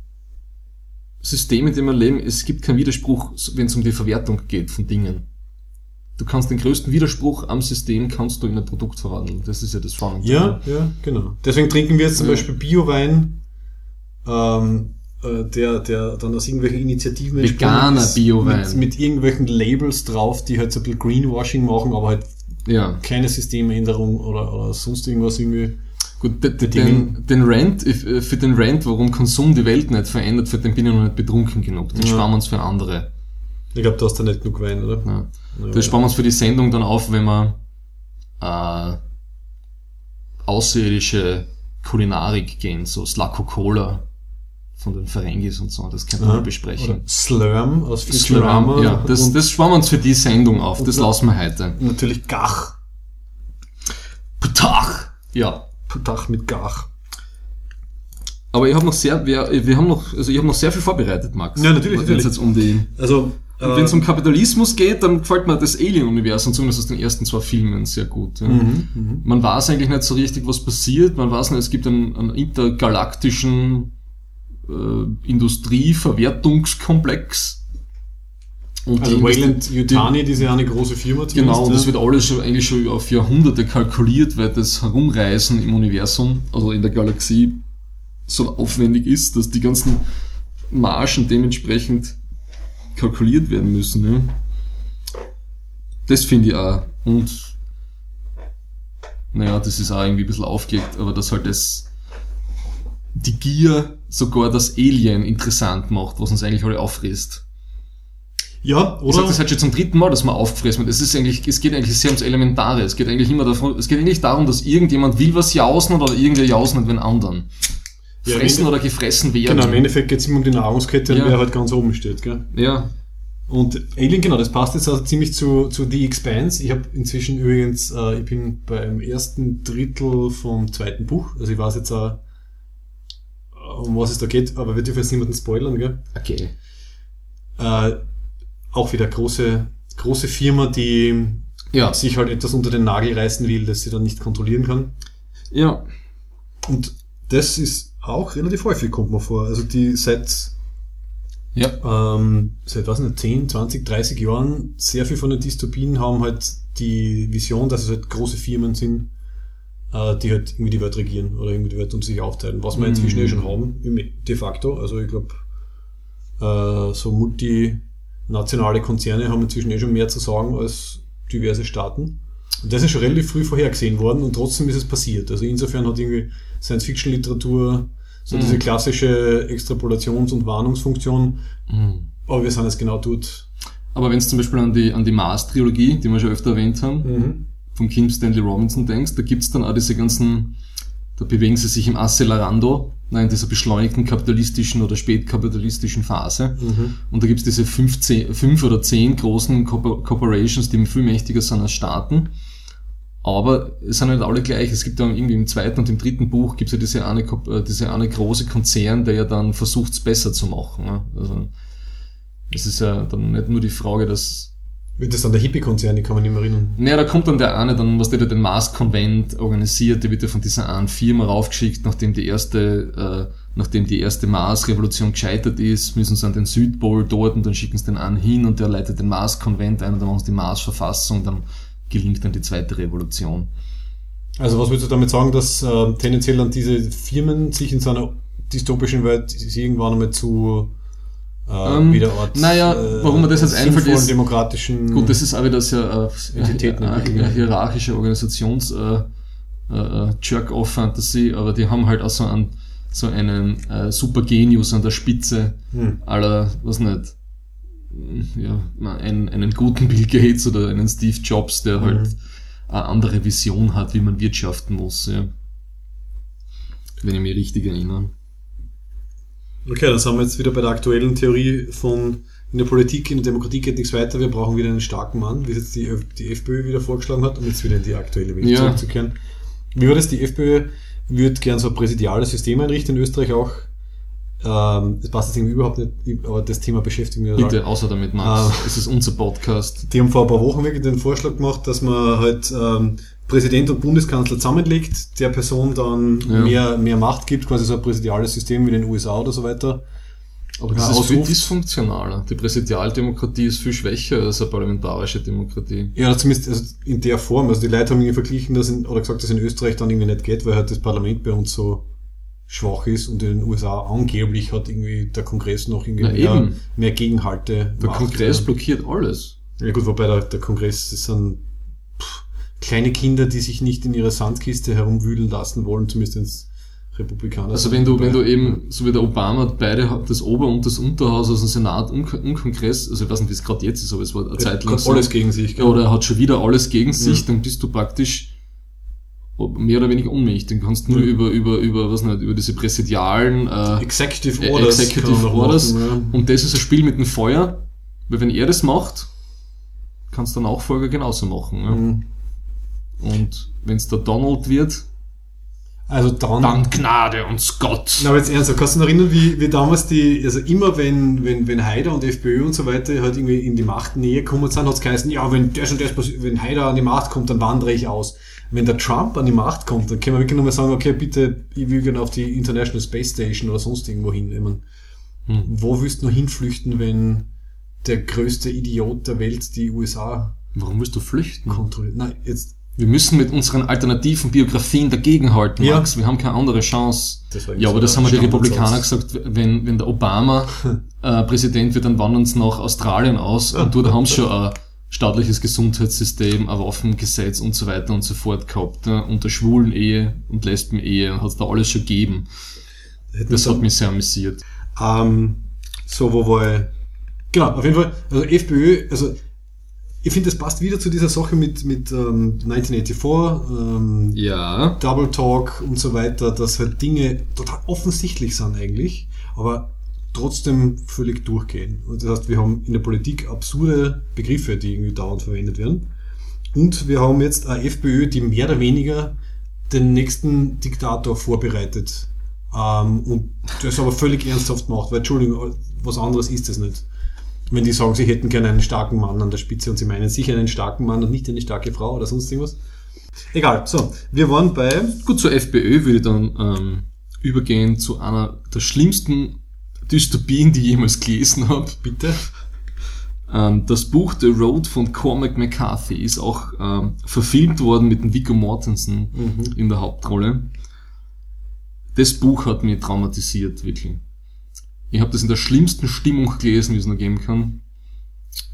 System, in dem wir leben. Es gibt keinen Widerspruch, wenn es um die Verwertung geht von Dingen. Du kannst den größten Widerspruch am System kannst du in ein Produkt verwandeln. Das ist ja das Spannende. Ja, ja, genau. Deswegen trinken wir jetzt zum Ja. Beispiel Biowein, ähm, äh, der, der dann aus irgendwelchen Initiativen Veganer ist, Biowein. Mit, mit irgendwelchen Labels drauf, die halt so ein bisschen Greenwashing machen, aber halt Ja. keine Systemänderung oder, oder sonst irgendwas irgendwie Gut, de, de, den, den Rant, äh, für den Rant, warum Konsum die Welt nicht verändert, für den bin ich noch nicht betrunken genug. Den ja. sparen wir uns für andere. Ich glaube, du hast da nicht genug Wein, oder? Ja. Ja, das sparen wir uns für die Sendung dann auf, wenn wir äh, außerirdische Kulinarik gehen, so Slako Cola von den Ferengis und so, das könnte man besprechen. Oder Slurm aus Futurama. Slurm, ja, das, das sparen wir uns für die Sendung auf, das lassen wir heute. Natürlich Gach. Putach. Ja. Putach mit Gach. Aber ich habe noch sehr, wir, wir haben noch, also ich habe noch sehr viel vorbereitet, Max. Ja, natürlich. Wenn es jetzt um die, also äh, wenn es um Kapitalismus geht, dann gefällt mir das Alien-Universum, zumindest aus den ersten zwei Filmen, sehr gut. Ja. Mhm, mhm. man weiß eigentlich nicht so richtig, was passiert. Man weiß nicht, es gibt einen, einen intergalaktischen äh, Industrieverwertungskomplex. Und also die Wayland Yutani, die, diese eine große Firma. Genau, und das wird alles schon, eigentlich schon auf Jahrhunderte kalkuliert, weil das Herumreisen im Universum, also in der Galaxie, so aufwendig ist, dass die ganzen Margen dementsprechend kalkuliert werden müssen. Ne? Das finde ich auch. Und naja, das ist auch irgendwie ein bisschen aufgelegt, aber dass halt das die Gier sogar das Alien interessant macht, was uns eigentlich alle auffrisst. Ja, oder? Ich sag das halt schon zum dritten Mal, dass man auffressen wird. Es ist eigentlich, es geht eigentlich sehr ums Elementare. Es geht eigentlich immer davon, es geht eigentlich darum, dass irgendjemand will was jausen oder irgendwer jausen hat den anderen. Ja, Fressen oder gefressen werden. Genau, im Endeffekt geht es immer um die Nahrungskette, ja. wer halt ganz oben steht, gell? Ja. Und Alien, genau, das passt jetzt also ziemlich zu, zu The Expanse. Ich habe inzwischen übrigens, äh, ich bin beim ersten Drittel vom zweiten Buch, also ich weiß jetzt auch, um was es da geht, aber wir dürfen jetzt niemanden spoilern, gell? Okay. Äh, auch wieder große, große Firma, die ja. sich halt etwas unter den Nagel reißen will, das sie dann nicht kontrollieren kann. Ja. Und das ist auch relativ häufig, kommt man vor. Also die seit, ja. ähm, seit was nicht, 10, 20, 30 Jahren, sehr viel von den Dystopien haben halt die Vision, dass es halt große Firmen sind, äh, die halt irgendwie die Welt regieren oder irgendwie die Welt um sich aufteilen, was wir mm. inzwischen eh schon haben, de facto. Also ich glaube, äh, so multinationale Konzerne haben inzwischen eh schon mehr zu sagen als diverse Staaten. Und das ist schon relativ früh vorhergesehen worden und trotzdem ist es passiert. Also insofern hat irgendwie Science-Fiction-Literatur so mm. diese klassische Extrapolations- und Warnungsfunktion. Mm. Aber wir sind es genau dort. Aber wenn es zum Beispiel an die, an die Mars-Trilogie, die wir schon öfter erwähnt haben, mhm von Kim Stanley Robinson denkst, da gibt's dann auch diese ganzen, da bewegen sie sich im Accelerando, in dieser beschleunigten kapitalistischen oder spätkapitalistischen Phase. Mhm. Und da gibt's diese fünf, zehn, fünf oder zehn großen Corporations, die viel mächtiger sind als Staaten. Aber es sind nicht alle gleich. Es gibt dann irgendwie im zweiten und im dritten Buch gibt's ja diese eine, äh, diese eine große Konzern, der ja dann versucht, es besser zu machen. Also es ist ja dann nicht nur die Frage, dass wird das dann der Hippie-Konzern, die kann man nicht mehr erinnern. Naja, da kommt dann der eine, dann, was der den Mars-Konvent organisiert, der wird ja von dieser einen Firma raufgeschickt, nachdem die erste, äh, nachdem die erste Mars-Revolution gescheitert ist, müssen sie an den Südpol dort und dann schicken sie den einen hin und der leitet den Mars-Konvent ein und dann machen sie die Mars-Verfassung, dann gelingt dann die zweite Revolution. Also was würdest du damit sagen, dass äh, tendenziell dann diese Firmen sich in so einer dystopischen Welt irgendwann einmal zu äh, ähm, wieder Ort, naja, äh, warum mir das jetzt einfällt ist, demokratischen gut, das ist auch wieder sehr äh, Entitäten, äh, äh, hierarchische Organisations äh, äh, äh, Jerk-off-Fantasy, aber die haben halt auch so einen, so einen äh, super Genius an der Spitze hm. aller, was nicht, ja, einen, einen guten Bill Gates oder einen Steve Jobs, der mhm. halt eine andere Vision hat, wie man wirtschaften muss, ja. Wenn ich mich richtig erinnere. Okay, dann sind wir jetzt wieder bei der aktuellen Theorie von in der Politik, in der Demokratie geht nichts weiter, wir brauchen wieder einen starken Mann, wie es jetzt die, die FPÖ wieder vorgeschlagen hat, um jetzt wieder in die aktuelle Welt ja. zurückzukehren. Wie war das? Die FPÖ würde gern so ein präsidiales System einrichten in Österreich auch. Ähm, das passt jetzt irgendwie überhaupt nicht, aber das Thema beschäftigt mich. Bitte, außer damit, Max. Ähm, es ist unser Podcast. Die haben vor ein paar Wochen wirklich den Vorschlag gemacht, dass man halt ähm, Präsident und Bundeskanzler zusammenlegt, der Person dann ja. mehr, mehr Macht gibt, quasi so ein präsidiales System wie in den USA oder so weiter. Aber das ist viel dysfunktionaler. Die Präsidialdemokratie ist viel schwächer als eine parlamentarische Demokratie. Ja, zumindest also in der Form. Also die Leute haben irgendwie verglichen, dass in, oder gesagt, dass in Österreich dann irgendwie nicht geht, weil halt das Parlament bei uns so schwach ist und in den USA angeblich hat irgendwie der Kongress noch irgendwie Na, mehr, mehr Gegenhalte. Der Kongress blockiert alles. Ja gut, wobei der, der Kongress ist dann kleine Kinder, die sich nicht in ihrer Sandkiste herumwühlen lassen wollen, zumindest ins Republikaner. Also wenn du, wenn du eben, so wie der Obama, beide, das Ober- und das Unterhaus aus dem Senat und, und Kongress, also ich weiß nicht, wie es gerade jetzt ist, aber es war eine Zeit lang hat alles gegen sich. Ja, oder er hat schon wieder alles gegen sich, dann bist du praktisch mehr oder weniger unmächtig. Dann kannst du nur Ja. über, über, über, was nicht, über diese präsidialen, äh, Executive äh, Orders. Executive Orders. machen, Und das ist ein Spiel mit dem Feuer, weil wenn er das macht, kannst der Nachfolger genauso machen. Und wenn es der Donald wird, Also dann, dann Gnade uns Gott. Na, aber jetzt ernsthaft, kannst du dich erinnern, wie, wie damals die, also immer wenn, wenn, wenn Haider und FPÖ und so weiter halt irgendwie in die Machtnähe gekommen sind, hat es geheißen, ja, wenn das und das passiert, wenn Haider an die Macht kommt, dann wandere ich aus. Wenn der Trump an die Macht kommt, dann können wir wirklich nochmal sagen, okay, bitte, ich will gerne auf die International Space Station oder sonst irgendwo hin. Ich mein, Hm. Wo willst du noch hinflüchten, wenn der größte Idiot der Welt die USA Warum willst du flüchten? kontrolliert? Nein, jetzt, Wir müssen mit unseren alternativen Biografien dagegenhalten, Ja. Max. Wir haben keine andere Chance. Ja, aber das haben wir die Republikaner gesagt, wenn, wenn der Obama äh, Präsident wird, dann wandern sie nach Australien aus und dort haben sie schon ein staatliches Gesundheitssystem, ein Waffengesetz und so weiter und so fort gehabt. Ja, unter schwulen Ehe und Lesben-Ehe hat es da alles schon gegeben. Hätten Das hat mich sehr amüsiert. Ähm, so, wo war ich? Genau, auf jeden Fall, also FPÖ, also ich finde, das passt wieder zu dieser Sache mit, mit ähm, 1984, ähm, Ja. Double Talk und so weiter, dass halt Dinge total offensichtlich sind eigentlich, aber trotzdem völlig durchgehen. Und das heißt, wir haben in der Politik absurde Begriffe, die irgendwie dauernd verwendet werden. Und wir haben jetzt eine FPÖ, die mehr oder weniger den nächsten Diktator vorbereitet. Ähm, und das aber völlig ernsthaft macht, weil Entschuldigung, was anderes ist es nicht. Wenn die sagen, sie hätten gerne einen starken Mann an der Spitze und sie meinen sicher einen starken Mann und nicht eine starke Frau oder sonst irgendwas. Egal, so, wir waren bei Gut, zur FPÖ würde ich dann ähm, übergehen zu einer der schlimmsten Dystopien, die ich jemals gelesen habe. Bitte. Ähm, das Buch The Road von Cormac McCarthy ist auch ähm, verfilmt worden mit dem Viggo Mortensen Mhm. in der Hauptrolle. Das Buch hat mich traumatisiert, wirklich. Ich habe das in der schlimmsten Stimmung gelesen, wie es nur geben kann.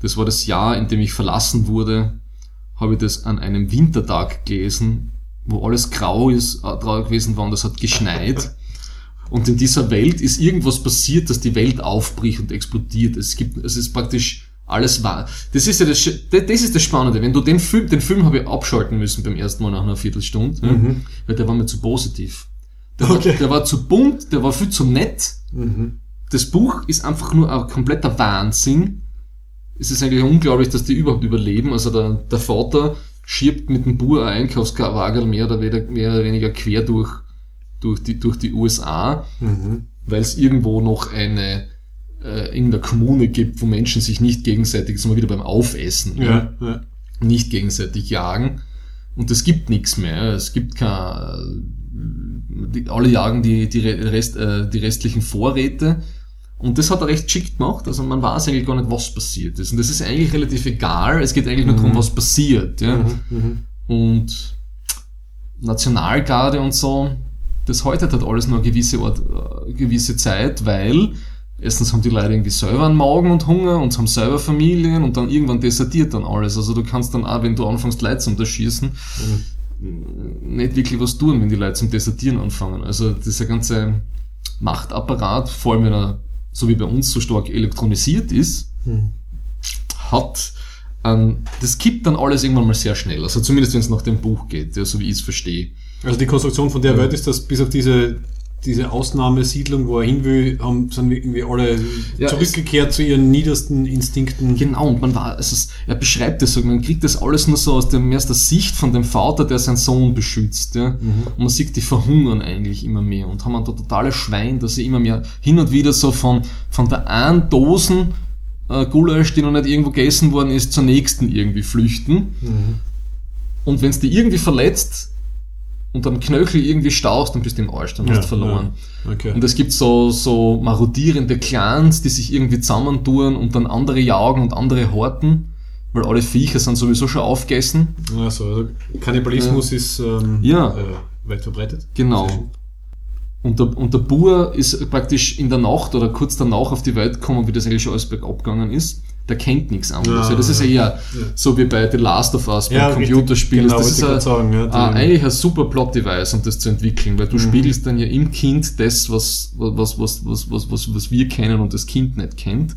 Das war das Jahr, in dem ich verlassen wurde, habe ich das an einem Wintertag gelesen, wo alles grau ist, äh, grau gewesen war und es hat geschneit. Und in dieser Welt ist irgendwas passiert, dass die Welt aufbricht und explodiert. Es gibt, es ist praktisch alles wahr. Das ist ja das, das ist das Spannende. Wenn du den Film, den Film habe ich abschalten müssen beim ersten Mal nach einer Viertelstunde, ja, Mhm. weil der war mir zu positiv. Der, Okay. war, der war zu bunt, der war viel zu nett. Mhm. Das Buch ist einfach nur ein kompletter Wahnsinn. Es ist eigentlich unglaublich, dass die überhaupt überleben. Also der, der Vater schiebt mit dem Bur ein Einkaufswagen mehr oder weniger, mehr oder weniger quer durch, durch, die, durch die USA, Mhm. weil es irgendwo noch eine äh, in der Kommune gibt, wo Menschen sich nicht gegenseitig, jetzt sind wir wieder beim Aufessen, Ja, ja. nicht gegenseitig jagen. Und es gibt nichts mehr. Es gibt kein, die, alle jagen die, die, Re- Rest, äh, die restlichen Vorräte. Und das hat er recht geschickt gemacht. Also man weiß eigentlich gar nicht, was passiert ist. Und das ist eigentlich relativ egal. Es geht eigentlich nur darum, was passiert. Ja? Mhm. Und Nationalgarde und so, das haltet halt alles nur eine gewisse, Art, äh, gewisse Zeit, weil erstens haben die Leute irgendwie selber einen Magen und Hunger und haben selber Familien und dann irgendwann desertiert dann alles. Also du kannst dann auch, wenn du anfängst Leute zum Erschießen, nicht wirklich was tun, wenn die Leute zum Desertieren anfangen. Also dieser ganze Machtapparat, vor allem wenn er so wie bei uns so stark elektronisiert ist, Mhm. hat ähm, das kippt dann alles irgendwann mal sehr schnell. Also zumindest wenn es nach dem Buch geht, ja, so wie ich es verstehe. Also die Konstruktion von der Welt ist, dass bis auf diese, diese Ausnahmesiedlung, wo er hin will, haben, sind irgendwie alle Ja, zurückgekehrt zu ihren niedersten Instinkten. Genau, und man war, also es, er beschreibt das so, man kriegt das alles nur so aus, dem, mehr aus der Sicht von dem Vater, der seinen Sohn beschützt. Ja? Und man sieht, die verhungern eigentlich immer mehr und haben ein totales Schwein, dass sie immer mehr hin und wieder so von, von der einen Dosen äh, Gulasch, die noch nicht irgendwo gegessen worden ist, zur nächsten irgendwie flüchten. Und wenn es die irgendwie verletzt und am Knöchel irgendwie staust, dann bist du im Arsch, dann hast du verloren. Ja. Okay. Und es gibt so, so marodierende Clans, die sich irgendwie zusammentun und dann andere jagen und andere horten, weil alle Viecher sind sowieso schon aufgegessen. also, also Kannibalismus ist ähm, Ja. äh, weit verbreitet. Genau. Und der, und der Bur ist praktisch in der Nacht oder kurz danach auf die Welt gekommen, wie das eigentlich alles bergab gegangen ist. Der kennt nichts anderes. Ja, Ja, das ist ja eher so wie bei The Last of Us, beim Ja, Computerspiel. Genau, das ist ein, sagen, ah, eigentlich ein super Plot-Device, um das zu entwickeln, weil du spiegelst dann ja im Kind das, was, was, was, was, was, was, was wir kennen und das Kind nicht kennt.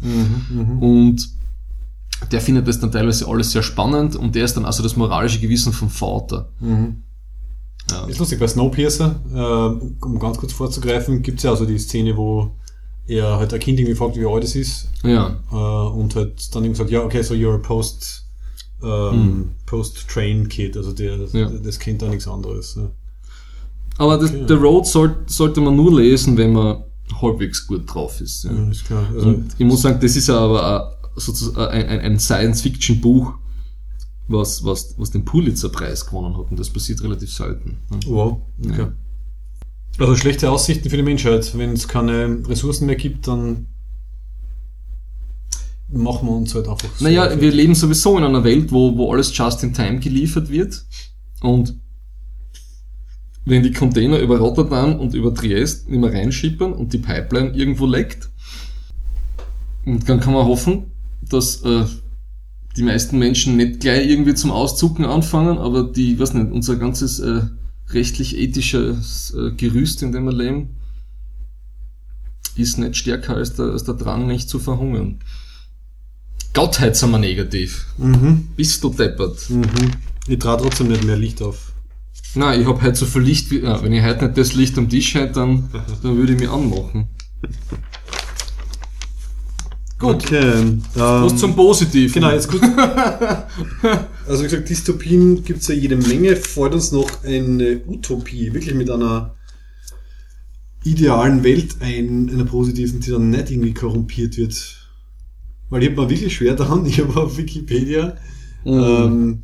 Und der findet das dann teilweise alles sehr spannend und der ist dann also das moralische Gewissen vom Vater. Ja. Ist lustig, bei Snowpiercer, äh, um ganz kurz vorzugreifen, gibt es ja also die Szene, wo er halt ein Kind irgendwie fragt, wie alt es ist, Ja, äh, und halt dann ihm sagt, ja, okay, so you're a post, ähm, Post-Train-Kid, also der, Hm. Ja. das kennt da nichts anderes. Ja. aber das, Okay. The Road soll, sollte man nur lesen, wenn man halbwegs gut drauf ist. Ja. Ja, ist klar. Also, Und ich muss sagen, das ist ja aber ein- sozusagen ein, ein, ein Science-Fiction-Buch, was, was, was den Pulitzer-Preis gewonnen hat. Und das passiert relativ selten. ne? wow, okay. Ja. Also schlechte Aussichten für die Menschheit. Wenn es keine Ressourcen mehr gibt, dann machen wir uns halt einfach so. Naja, wir leben sowieso in einer Welt, wo, wo alles just in time geliefert wird. Und wenn die Container über Rotterdam und über Triest nicht mehr reinschippern und die Pipeline irgendwo leckt, und dann kann man hoffen, dass äh, die meisten Menschen nicht gleich irgendwie zum Auszucken anfangen, aber die, was nicht, unser ganzes äh, rechtlich-ethisches äh, Gerüst, in dem wir leben, ist nicht stärker als der, als der Drang, nicht zu verhungern. Gottheit sind wir negativ. Mhm. Bist du deppert? Mhm. Ich trage trotzdem nicht mehr Licht auf. Nein, ich hab heute so viel Licht, wie, ja, wenn ich heute nicht das Licht am Tisch hätte, dann, dann würde ich mich anmachen. Gut, Okay. Ähm, was zum Positiven. Genau, jetzt gut. also wie gesagt, Dystopien gibt es ja jede Menge. Freut uns noch eine Utopie, wirklich mit einer idealen Welt ein, einer positiven, die dann nicht irgendwie korrumpiert wird. Weil ich habe mir wirklich schwer daran, ich habe auf Wikipedia Mhm. ähm,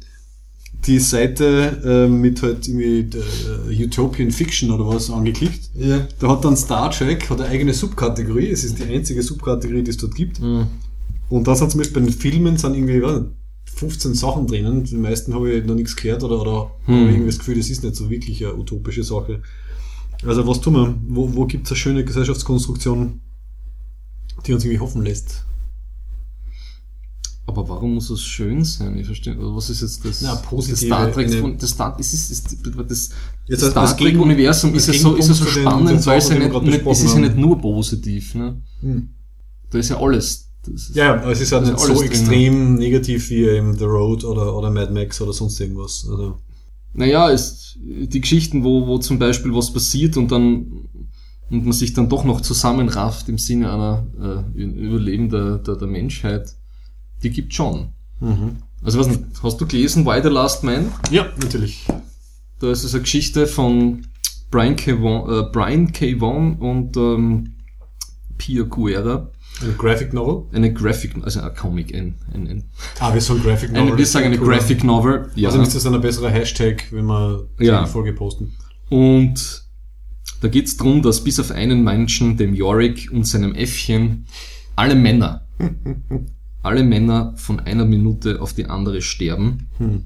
die Seite ähm, mit halt irgendwie äh, Utopian Fiction oder was angeklickt. Ja. Da hat dann Star Trek hat eine eigene Subkategorie. Es ist die einzige Subkategorie, die es dort gibt. Mhm. Und da sind zum Beispiel bei den Filmen sind irgendwie 15 Sachen drinnen. Die meisten habe ich noch nichts gehört oder, oder Hm. habe irgendwie das Gefühl, das ist nicht so wirklich eine utopische Sache. Also was tun wir? Wo, wo gibt es eine schöne Gesellschaftskonstruktion, die uns irgendwie hoffen lässt? Aber warum muss es schön sein? Ich verstehe. also Was ist jetzt das? Na, positive- das Star Trek eine- von, das Star, ist, ist, ist, das, Jetzt das Star Trek Universum ist ja so, ist ja so spannend, weil es ja nicht, gerade nicht, es besprochen ist ja nicht nur positiv, ne? Da ist ja alles. Ist, Ja, aber es ist halt nicht ist so alles drin, extrem negativ wie eben The Road oder, oder Mad Max oder sonst irgendwas. Also, Naja, es, die Geschichten, wo, wo zum Beispiel was passiert und dann und man sich dann doch noch zusammenrafft im Sinne einer äh, Überleben der, der, der Menschheit, die gibt schon. Also was hast du gelesen Why the Last Man? ja, natürlich. Da ist es eine Geschichte von Brian K. Vaughan, äh, Brian K. Vaughan und ähm, Pia Guerra. Ein Graphic Novel. Eine Graphic, also ein Comic, ein, ein, ein, Ah, wir sagen Graphic Novel. eine wir sagen eine. Graphic Novel. Ja. Also ist das ein besserer Hashtag, wenn wir Ja. die Folge posten. Und da geht's drum, dass bis auf einen Menschen, dem Yorick und seinem Äffchen, alle Männer, alle Männer von einer Minute auf die andere sterben. Hm.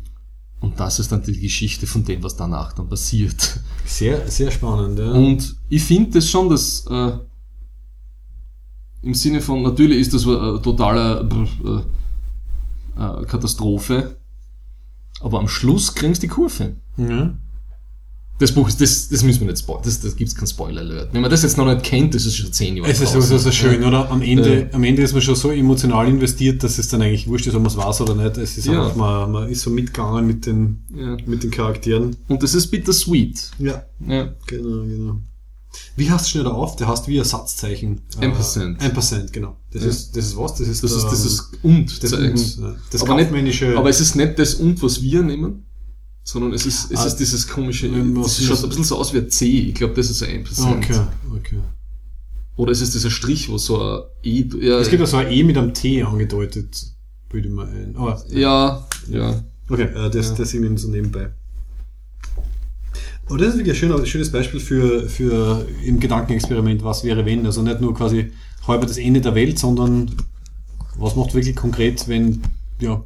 Und das ist dann die Geschichte von dem, was danach dann passiert. Sehr, sehr spannend, ja. Und ich finde das schon, dass äh, im Sinne von, natürlich ist das eine totale äh, äh, Katastrophe, aber am Schluss kriegst du die Kurve. ja. Das Buch ist, das, das müssen wir nicht spoilern. Das, das gibt's kein Spoiler-Alert. Wenn man das jetzt noch nicht kennt, das ist schon zehn Jahre Es ist sowieso so schön, oder? Am Ende, Ja. am Ende ist man schon so emotional investiert, dass es dann eigentlich wurscht ist, ob man es weiß oder nicht. Es ist Ja. einfach, man, man ist so mitgegangen mit den, Ja. mit den Charakteren. Und das ist bittersweet. Ja, Ja. genau, genau. Wie hast du schnell da auf? Der hast wie ein Satzzeichen. Ampersand. Äh, Ampersand, genau. Das Ja. ist, das ist was? Das ist, Das ist ähm, dieses und das, und, ja. das aber, nicht, aber es ist nicht das und, was wir nehmen, sondern es ist, es Ah, ist dieses komische, ähm, das ist schaut das? ein bisschen so aus wie ein C. Ich glaube, das ist ein Ampersand. okay, okay. Oder es ist dieser Strich, wo so ein E, ja, Es gibt ja so ein E mit einem T angedeutet, bilde ich mal ein. Aber, ja, ja. Okay, äh, das, Ja. das irgendwie so nebenbei. Aber das ist wirklich ein schöner, schönes Beispiel für, für im Gedankenexperiment, was wäre wenn. Also nicht nur quasi halber das Ende der Welt, sondern was macht wirklich konkret, wenn ja,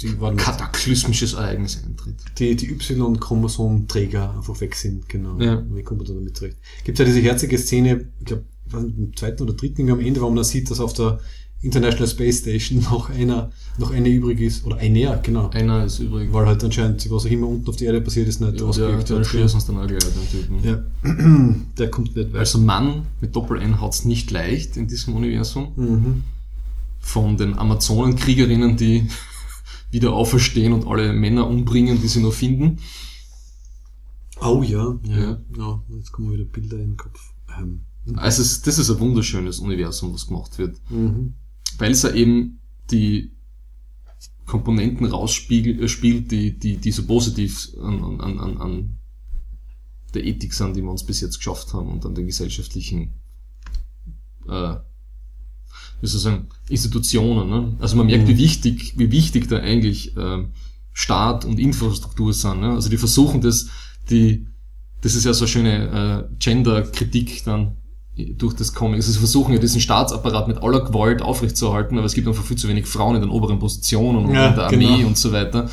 die, Kataklysmisches Ereignis eintritt. die, die Y-Chromosom-Träger einfach weg sind. Genau. Ja. Wie kommt man da damit zurecht? Gibt ja diese herzige Szene, ich glaube, im zweiten oder dritten am Ende, wo man sieht, dass auf der International Space Station noch einer, noch eine übrig ist. Oder einer, genau. Einer ist übrig. Weil halt anscheinend, was auch immer unten auf der Erde passiert ist, nicht Ja, der, der hat. schießt uns dann auch gleich, den Typen. Ja. Der kommt nicht weiter. Also Mann mit Doppel-N hat's nicht leicht in diesem Universum. Mhm. Von den Amazonenkriegerinnen, die wieder auferstehen und alle Männer umbringen, die sie noch finden. Oh ja, ja. Ja. ja. Jetzt kommen wieder Bilder in den Kopf. Ähm. Also es, das ist ein wunderschönes Universum, was gemacht wird. Mhm. Weil es ja eben die Komponenten rausspiegelt, äh, die, die, die so positiv an, an, an, an der Ethik sind, die wir uns bis jetzt geschafft haben und an den gesellschaftlichen äh, wie soll ich sagen, Institutionen. Ne? Also man merkt, wie wichtig, wie wichtig da eigentlich ähm, Staat und Infrastruktur sind. Ne? Also die versuchen das, die, das ist ja so eine schöne äh, Gender-Kritik dann durch das Comic. Also sie versuchen ja diesen Staatsapparat mit aller Gewalt aufrechtzuerhalten, aber es gibt einfach viel zu wenig Frauen in den oberen Positionen und Ja, in der Armee genau. und so weiter.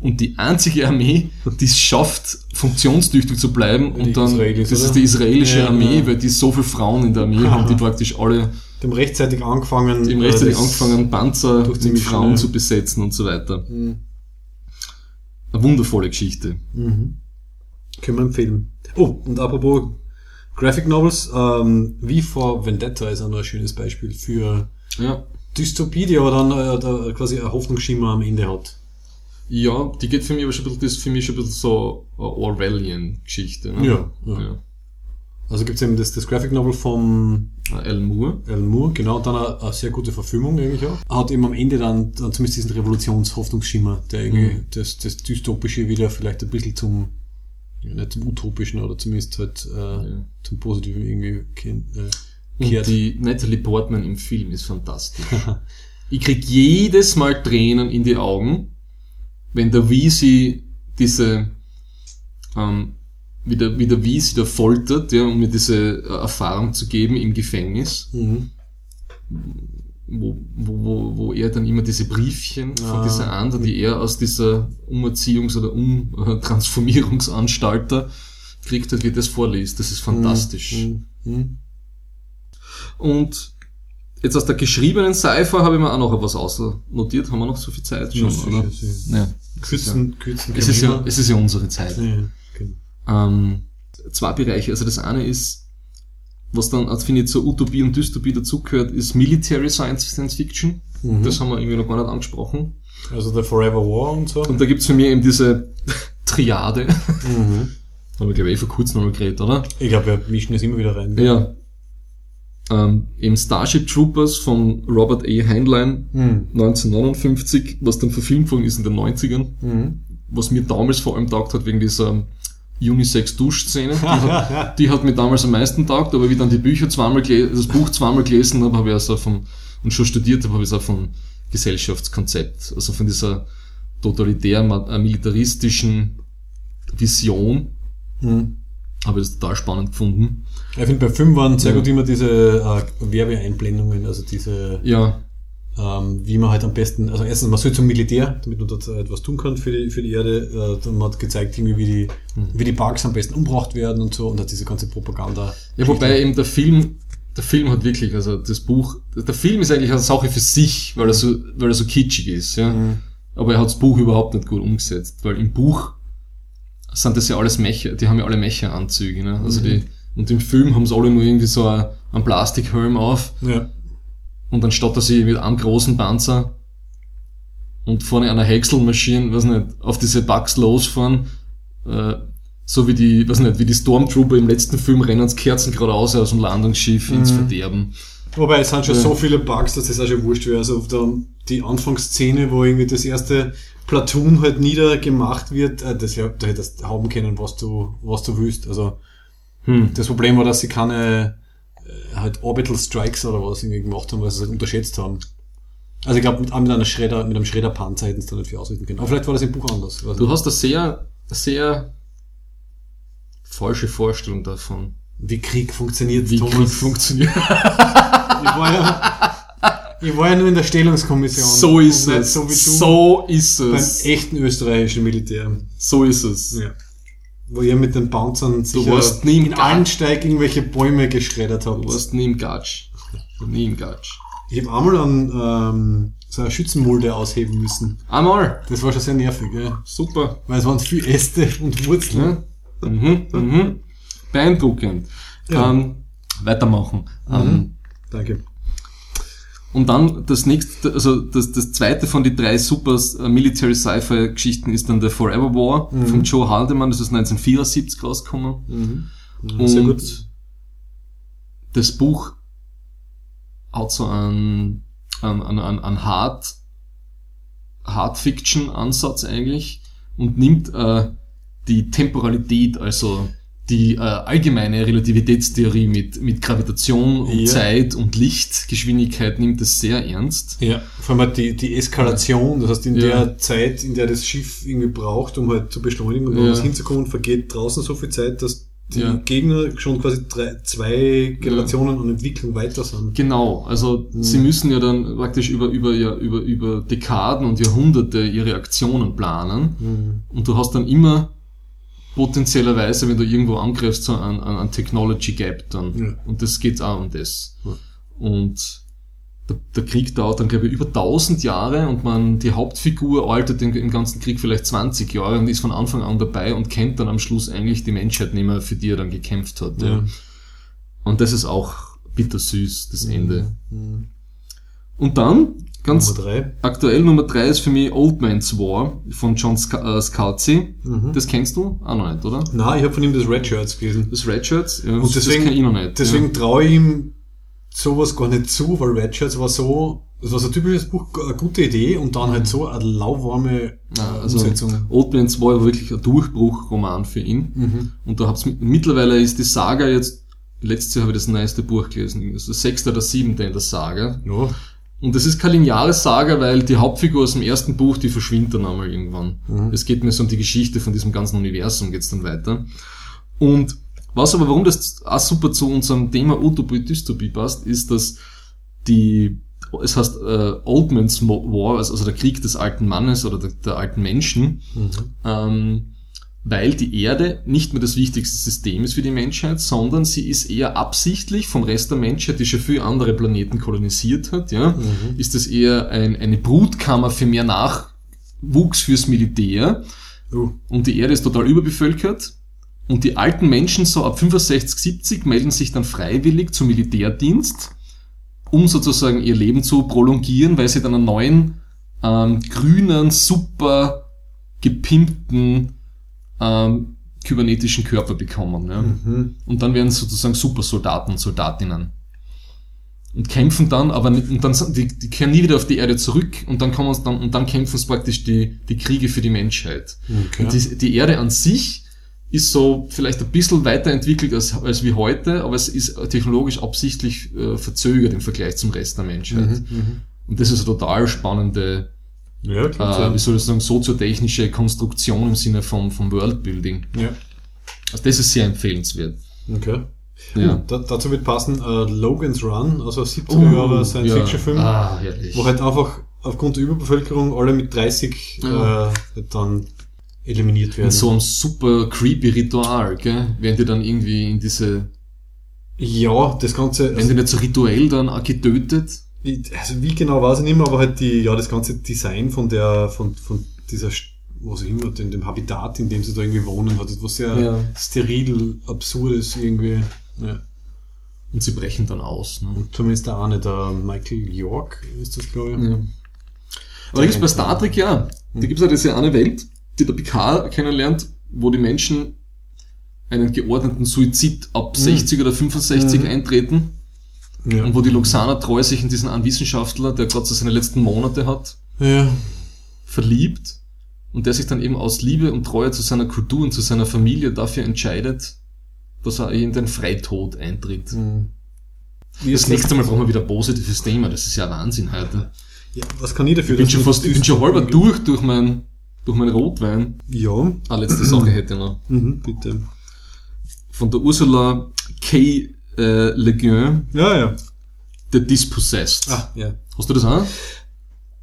Und die einzige Armee, die es schafft, funktionstüchtig zu bleiben, Die und dann, das oder? ist die israelische Ja, Armee, ja. weil die so viele Frauen in der Armee haben, die praktisch alle Die haben rechtzeitig angefangen. die rechtzeitig äh, das- angefangen, Panzer mit durchzumischen, Frauen zu besetzen und so weiter. Mhm. Eine wundervolle Geschichte. Mhm. Können wir empfehlen. Oh, und apropos Graphic Novels, ähm, wie vor Vendetta ist auch noch ein schönes Beispiel für Ja. Dystopie, die aber dann äh, da quasi ein Hoffnungsschimmer am Ende hat. Ja, die geht für mich aber schon ein bisschen, das ist für mich schon ein bisschen so eine Orwellian-Geschichte. Ne? Ja, ja. ja. Also gibt's eben das, das Graphic Novel vom Alan Moore. Alan Moore, genau, dann eine, eine sehr gute Verfilmung eigentlich auch. Hat eben am Ende dann, dann zumindest diesen Revolutionshoffnungsschimmer, der irgendwie Mhm. das, das Dystopische wieder vielleicht ein bisschen zum, ja, nicht zum Utopischen, oder zumindest halt äh, Ja. zum Positiven irgendwie äh, Und kehrt. die Natalie Portman im Film ist fantastisch. ich krieg jedes Mal Tränen in die Augen, wenn der Weezy diese, ähm, wie der, wie der da foltert, ja, um mir diese äh, Erfahrung zu geben im Gefängnis. Mhm. Wo, wo, wo, er dann immer diese Briefchen Ah. von dieser anderen, die er aus dieser Umerziehungs- oder Umtransformierungsanstalter kriegt hat, wie er das vorliest. Das ist fantastisch. Mhm. Mhm. Und jetzt aus der geschriebenen Cypher habe ich mir auch noch etwas ausnotiert. Haben wir noch so viel Zeit schon, Ja, oder? Ja. Kürzen, kürzen. Es ist ja, es ist ja unsere Zeit. ja, ja, genau. Ähm, zwei Bereiche. Also das eine ist, was dann, also finde ich, zur Utopie und Dystopie dazugehört, ist Military Science Science Fiction. Mhm. Das haben wir irgendwie noch gar nicht angesprochen. Also der Forever War und so. Und da gibt's für mich eben diese Triade. Mhm. Haben wir, glaube ich, eh vor kurzem noch mal geredet, oder? Ich glaube, wir mischen das immer wieder rein. Ja. Ähm, eben Starship Troopers von Robert A. Heinlein Mhm. 1959, was dann verfilmt worden ist in den 90ern, Mhm. was mir damals vor allem taugt hat wegen dieser Unisex-Duschszene. Die hat, die hat mir damals am meisten taugt, aber wie ich dann die Bücher zweimal gelesen, das Buch zweimal gelesen habe, habe ich also vom, und schon studiert habe, habe ich es auch vom Gesellschaftskonzept, also von dieser totalitär äh, militaristischen Vision, Mhm. habe ich das total spannend gefunden. Ich finde, bei Film waren sehr Ja. gut immer diese äh, Werbeeinblendungen, also diese, Ja, ähm, wie man halt am besten, also erstens, man soll zum Militär, damit man dort äh, etwas tun kann für die, für die Erde. Äh, dann man hat gezeigt, wie die, wie die Parks am besten umgebracht werden und so und hat diese ganze Propaganda. Ja, wobei eben der Film, der Film hat wirklich, also das Buch, der Film ist eigentlich eine Sache für sich, weil er so, weil er so kitschig ist, ja. Mhm. Aber er hat das Buch überhaupt nicht gut umgesetzt, weil im Buch sind das ja alles Mecher, die haben ja alle Mecheranzüge, ne? Also die, und im Film haben sie alle nur irgendwie so ein- einen Plastikhelm auf Ja. Und anstatt dass sie mit einem großen Panzer und vorne einer Häckselmaschine, weiß nicht, auf diese Bugs losfahren, äh, so wie die, weiß nicht, wie die Stormtrooper im letzten Film rennen das Kerzen geradeaus aus dem Landungsschiff ins Verderben. Wobei es sind schon Ja. so viele Bugs, dass das auch schon wurscht wäre. Also dann die Anfangsszene, wo irgendwie das erste Platoon halt niedergemacht wird, äh, das ja, da hättest du haben können, was du, was du willst. Also Hm. das Problem war, dass sie keine halt Orbital Strikes oder was irgendwie gemacht haben, weil sie es halt unterschätzt haben. Also ich glaube, mit, mit einer Schredder, mit einem Schredderpanzer hätten sie da nicht viel ausrichten können. Aber vielleicht war das im Buch anders. Du nicht. hast eine sehr, sehr falsche Vorstellung davon, Wie Krieg funktioniert, wie Krieg funktioniert. Ich war, ja, ich war ja nur in der Stellungskommission. So ist es. So wie du So ist beim es. echten österreichischen Militär. So ist es. Ja. Wo ihr mit den Panzern sicher warst nie im in Garten. Allensteig irgendwelche Bäume geschreddert habt. Du warst nie im Gatsch. Nie im Gatsch. Ich habe einmal an ähm, so eine Schützenmulde ausheben müssen. Einmal. Das war schon sehr nervig, gell? Super. weil es waren viel Äste und Wurzeln. Ja. Mhm, mhm. Beeindruckend. Ja. Ähm, weitermachen. Ähm, Danke. Und dann das nächste, also das, das zweite von die drei super äh, Military Sci-Fi Geschichten ist dann der Forever War von Joe Haldeman, das ist 1974 rausgekommen. Sehr Und gut. das Buch hat so einen, einen, einen, einen Hard, Hard Fiction Ansatz eigentlich und nimmt äh, die Temporalität, also die äh, allgemeine Relativitätstheorie mit, mit Gravitation und Ja. Zeit und Lichtgeschwindigkeit nimmt es sehr ernst. Ja, vor allem halt die, die Eskalation, das heißt in Ja. der Zeit, in der das Schiff irgendwie braucht, um halt zu beschleunigen und Ja. woanders hinzukommen, vergeht draußen so viel Zeit, dass die Ja. Gegner schon quasi drei, zwei Generationen an Entwicklung weiter sind. Genau, also sie müssen ja dann praktisch über, über, ja, über, über Dekaden und Jahrhunderte ihre Aktionen planen. Und du hast dann immer potenziellerweise, wenn du irgendwo angreifst, so ein, ein, ein Technology Gap dann. Ja. Und das geht auch um das. Ja. Und der, der Krieg dauert dann, glaube ich, über 1000 Jahre und man, die Hauptfigur altert im, im ganzen Krieg vielleicht 20 Jahre und ist von Anfang an dabei und kennt dann am Schluss eigentlich die Menschheit nicht mehr, für die er dann gekämpft hat. Ja. Und das ist auch bittersüß, das Ende. Mhm. Und dann, ganz Nummer drei. aktuell Nummer drei ist für mich Old Man's War von John Sca äh, Scalzi. Mhm. Das kennst du? Auch noch nicht, oder? Nein, ich habe von ihm das Red Shirts gelesen. Das Red Shirts? Ja, Und deswegen, das kenn ich noch nicht. deswegen traue ich ihm sowas gar nicht zu, weil Red Shirts war so, das war so ein typisches Buch, eine gute Idee und dann halt so eine lauwarme ja. äh, also Umsetzung. Old Man's War war wirklich ein Durchbruchroman für ihn. Mhm. Und da hab's mit, mittlerweile ist die Saga jetzt, letztes Jahr habe ich das neueste Buch gelesen, das ist das sechste oder siebente in der Saga. Ja. Und das ist keine lineare Saga, weil die Hauptfigur aus dem ersten Buch, die verschwindet dann einmal irgendwann. Mhm. Es geht mir so um die Geschichte von diesem ganzen Universum, geht's dann weiter. Und was aber, warum das auch super zu unserem Thema Utopie, Dystopie passt, ist, dass die, es heißt äh, Old Man's War, also, also der Krieg des alten Mannes oder der, der alten Menschen, Mhm. ähm, weil die Erde nicht mehr das wichtigste System ist für die Menschheit, sondern sie ist eher absichtlich vom Rest der Menschheit, die schon viele andere Planeten kolonisiert hat, ja, Mhm. ist es eher ein, eine Brutkammer für mehr Nachwuchs fürs Militär Uh. und die Erde ist total überbevölkert und die alten Menschen so ab 65, 70 melden sich dann freiwillig zum Militärdienst, um sozusagen ihr Leben zu prolongieren, weil sie dann einen neuen, ähm, grünen, super gepimpten ähm, kybernetischen Körper bekommen. Ja? Mhm. Und dann werden sie sozusagen Supersoldaten und Soldatinnen. Und kämpfen dann, aber nicht, und dann, die, die kehren nie wieder auf die Erde zurück und dann kommen dann, und dann kämpfen sie praktisch die, die Kriege für die Menschheit. Okay. Und die, die Erde an sich ist so vielleicht ein bisschen weiterentwickelt als, als wie heute, aber es ist technologisch absichtlich äh, verzögert im Vergleich zum Rest der Menschheit. Mhm. Und das ist eine total spannende, Ja, klar. äh, wie soll ich sagen, soziotechnische Konstruktion im Sinne vom, vom Worldbuilding. ja. Also das ist sehr empfehlenswert. Okay. Ja. Uh, da, dazu wird passen äh, Logan's Run, also ein 70er Jahre Science-Fiction-Film, Ah, herrlich. wo halt einfach aufgrund der Überbevölkerung alle mit 30 Ja. äh, dann eliminiert werden. In so einem super creepy Ritual, gell? Werden die dann irgendwie in diese, ja, das Ganze, werden die also, nicht so rituell dann auch getötet? Ich- also wie genau weiß ich nicht mehr, aber halt die, ja, das ganze Design von der, von, von dieser, was auch immer, in dem Habitat, in dem sie da irgendwie wohnen, hat etwas sehr Ja. steril, absurdes irgendwie. Ja. Und sie brechen dann aus. Ne? Und zumindest der eine, der Michael York ist das, glaube ich. Ja. Aber da gibt's bei Star Trek ja, da gibt's ja diese eine Welt, die der Picard kennenlernt, wo die Menschen einen geordneten Suizid ab 60 oder 65 Mhm. eintreten Ja. und wo die Loxana treu sich in diesen einen Wissenschaftler, der gerade so seine letzten Monate hat, ja. verliebt und der sich dann eben aus Liebe und Treue zu seiner Kultur und zu seiner Familie dafür entscheidet, dass er in den Freitod eintritt. Mhm. Wie Das ist nächste Mal brauchen wir wieder ein positives Thema, das ist ja Wahnsinn heute. Ja, was kann ich dafür? Ich bin schon fast, ich bin schon halber durch durch mein, durch mein Rotwein. Ja, Ah, letzte Sache hätte ich noch. mhm, bitte. Von der Ursula K. Äh, Le Guin, Ja, ja. The Dispossessed. Ah, ja. Hast du das auch?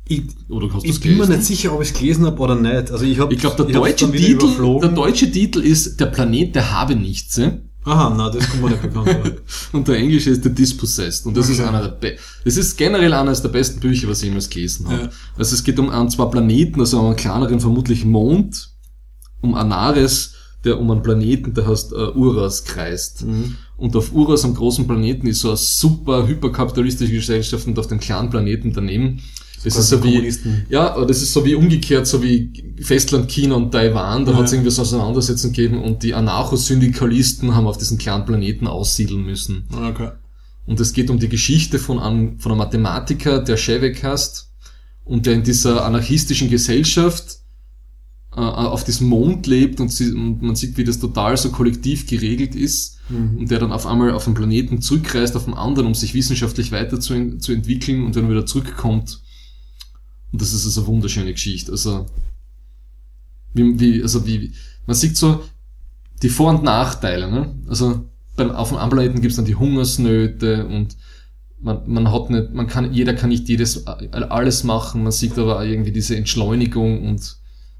Ich, Oder hast ich bin mir nicht sicher, ob ich es gelesen habe oder nicht. Also ich habe Ich glaube, der deutsche Titel, der deutsche Titel ist Der Planet der Habenichtse. Aha, na, das kommt mir nicht bekannt vor. Und der Englische ist The Dispossessed. Und das ist Okay. einer der be das ist generell eines der besten Bücher, was ich jemals gelesen habe. Ja. Also es geht um an zwei Planeten, also um einen kleineren vermutlich Mond, um Anaris, der um einen Planeten, der heißt äh, Uras, kreist. Mhm. Und auf Uras, am großen Planeten, ist so eine super hyperkapitalistische Gesellschaft und auf dem kleinen Planeten daneben. Das ist so wie, ja, das ist so wie umgekehrt, so wie Festland China und Taiwan, da Ja. hat es irgendwie so Auseinandersetzungen gegeben und die Anarcho-Syndikalisten haben auf diesen kleinen Planeten aussiedeln müssen. Okay. Und es geht um die Geschichte von einem, von einem Mathematiker, der Shevek heißt, und der in dieser anarchistischen Gesellschaft äh, auf diesem Mond lebt und, sie, und man sieht, wie das total so kollektiv geregelt ist Mhm. und der dann auf einmal auf den Planeten zurückreist, auf den anderen, um sich wissenschaftlich weiter zu, zu entwickeln und dann wieder zurückkommt. Und das ist also eine wunderschöne Geschichte. Also, wie, wie, also wie, man sieht so die Vor- und Nachteile. Ne? Also beim, auf dem anderen Planeten gibt's dann die Hungersnöte und man, man hat nicht, man kann, jeder kann nicht jedes alles machen. Man sieht aber irgendwie diese Entschleunigung und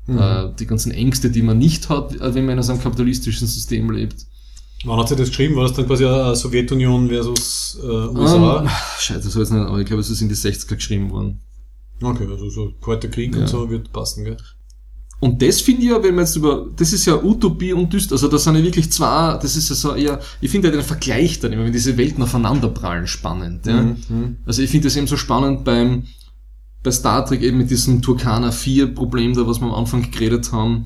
Mhm. äh, die ganzen Ängste, die man nicht hat, äh, wenn man in so einem kapitalistischen System lebt. Wann hat sie das geschrieben? War das dann quasi äh, Sowjetunion versus äh, USA? Ähm, Scheiße, das weiß ich nicht, aber ich glaube, es ist in die 60er geschrieben worden. Okay, also so Kalter Krieg Ja. und so wird passen, gell? Und das finde ich ja, wenn man jetzt über, das ist ja Utopie und Düster, also da sind ja wirklich zwei, das ist ja so eher, ich finde ja den Vergleich dann immer, wenn diese Welten aufeinanderprallen, spannend. Ja? Mhm. Also ich finde das eben so spannend beim, bei Star Trek eben mit diesem Turkana 4 Problem da, was wir am Anfang geredet haben,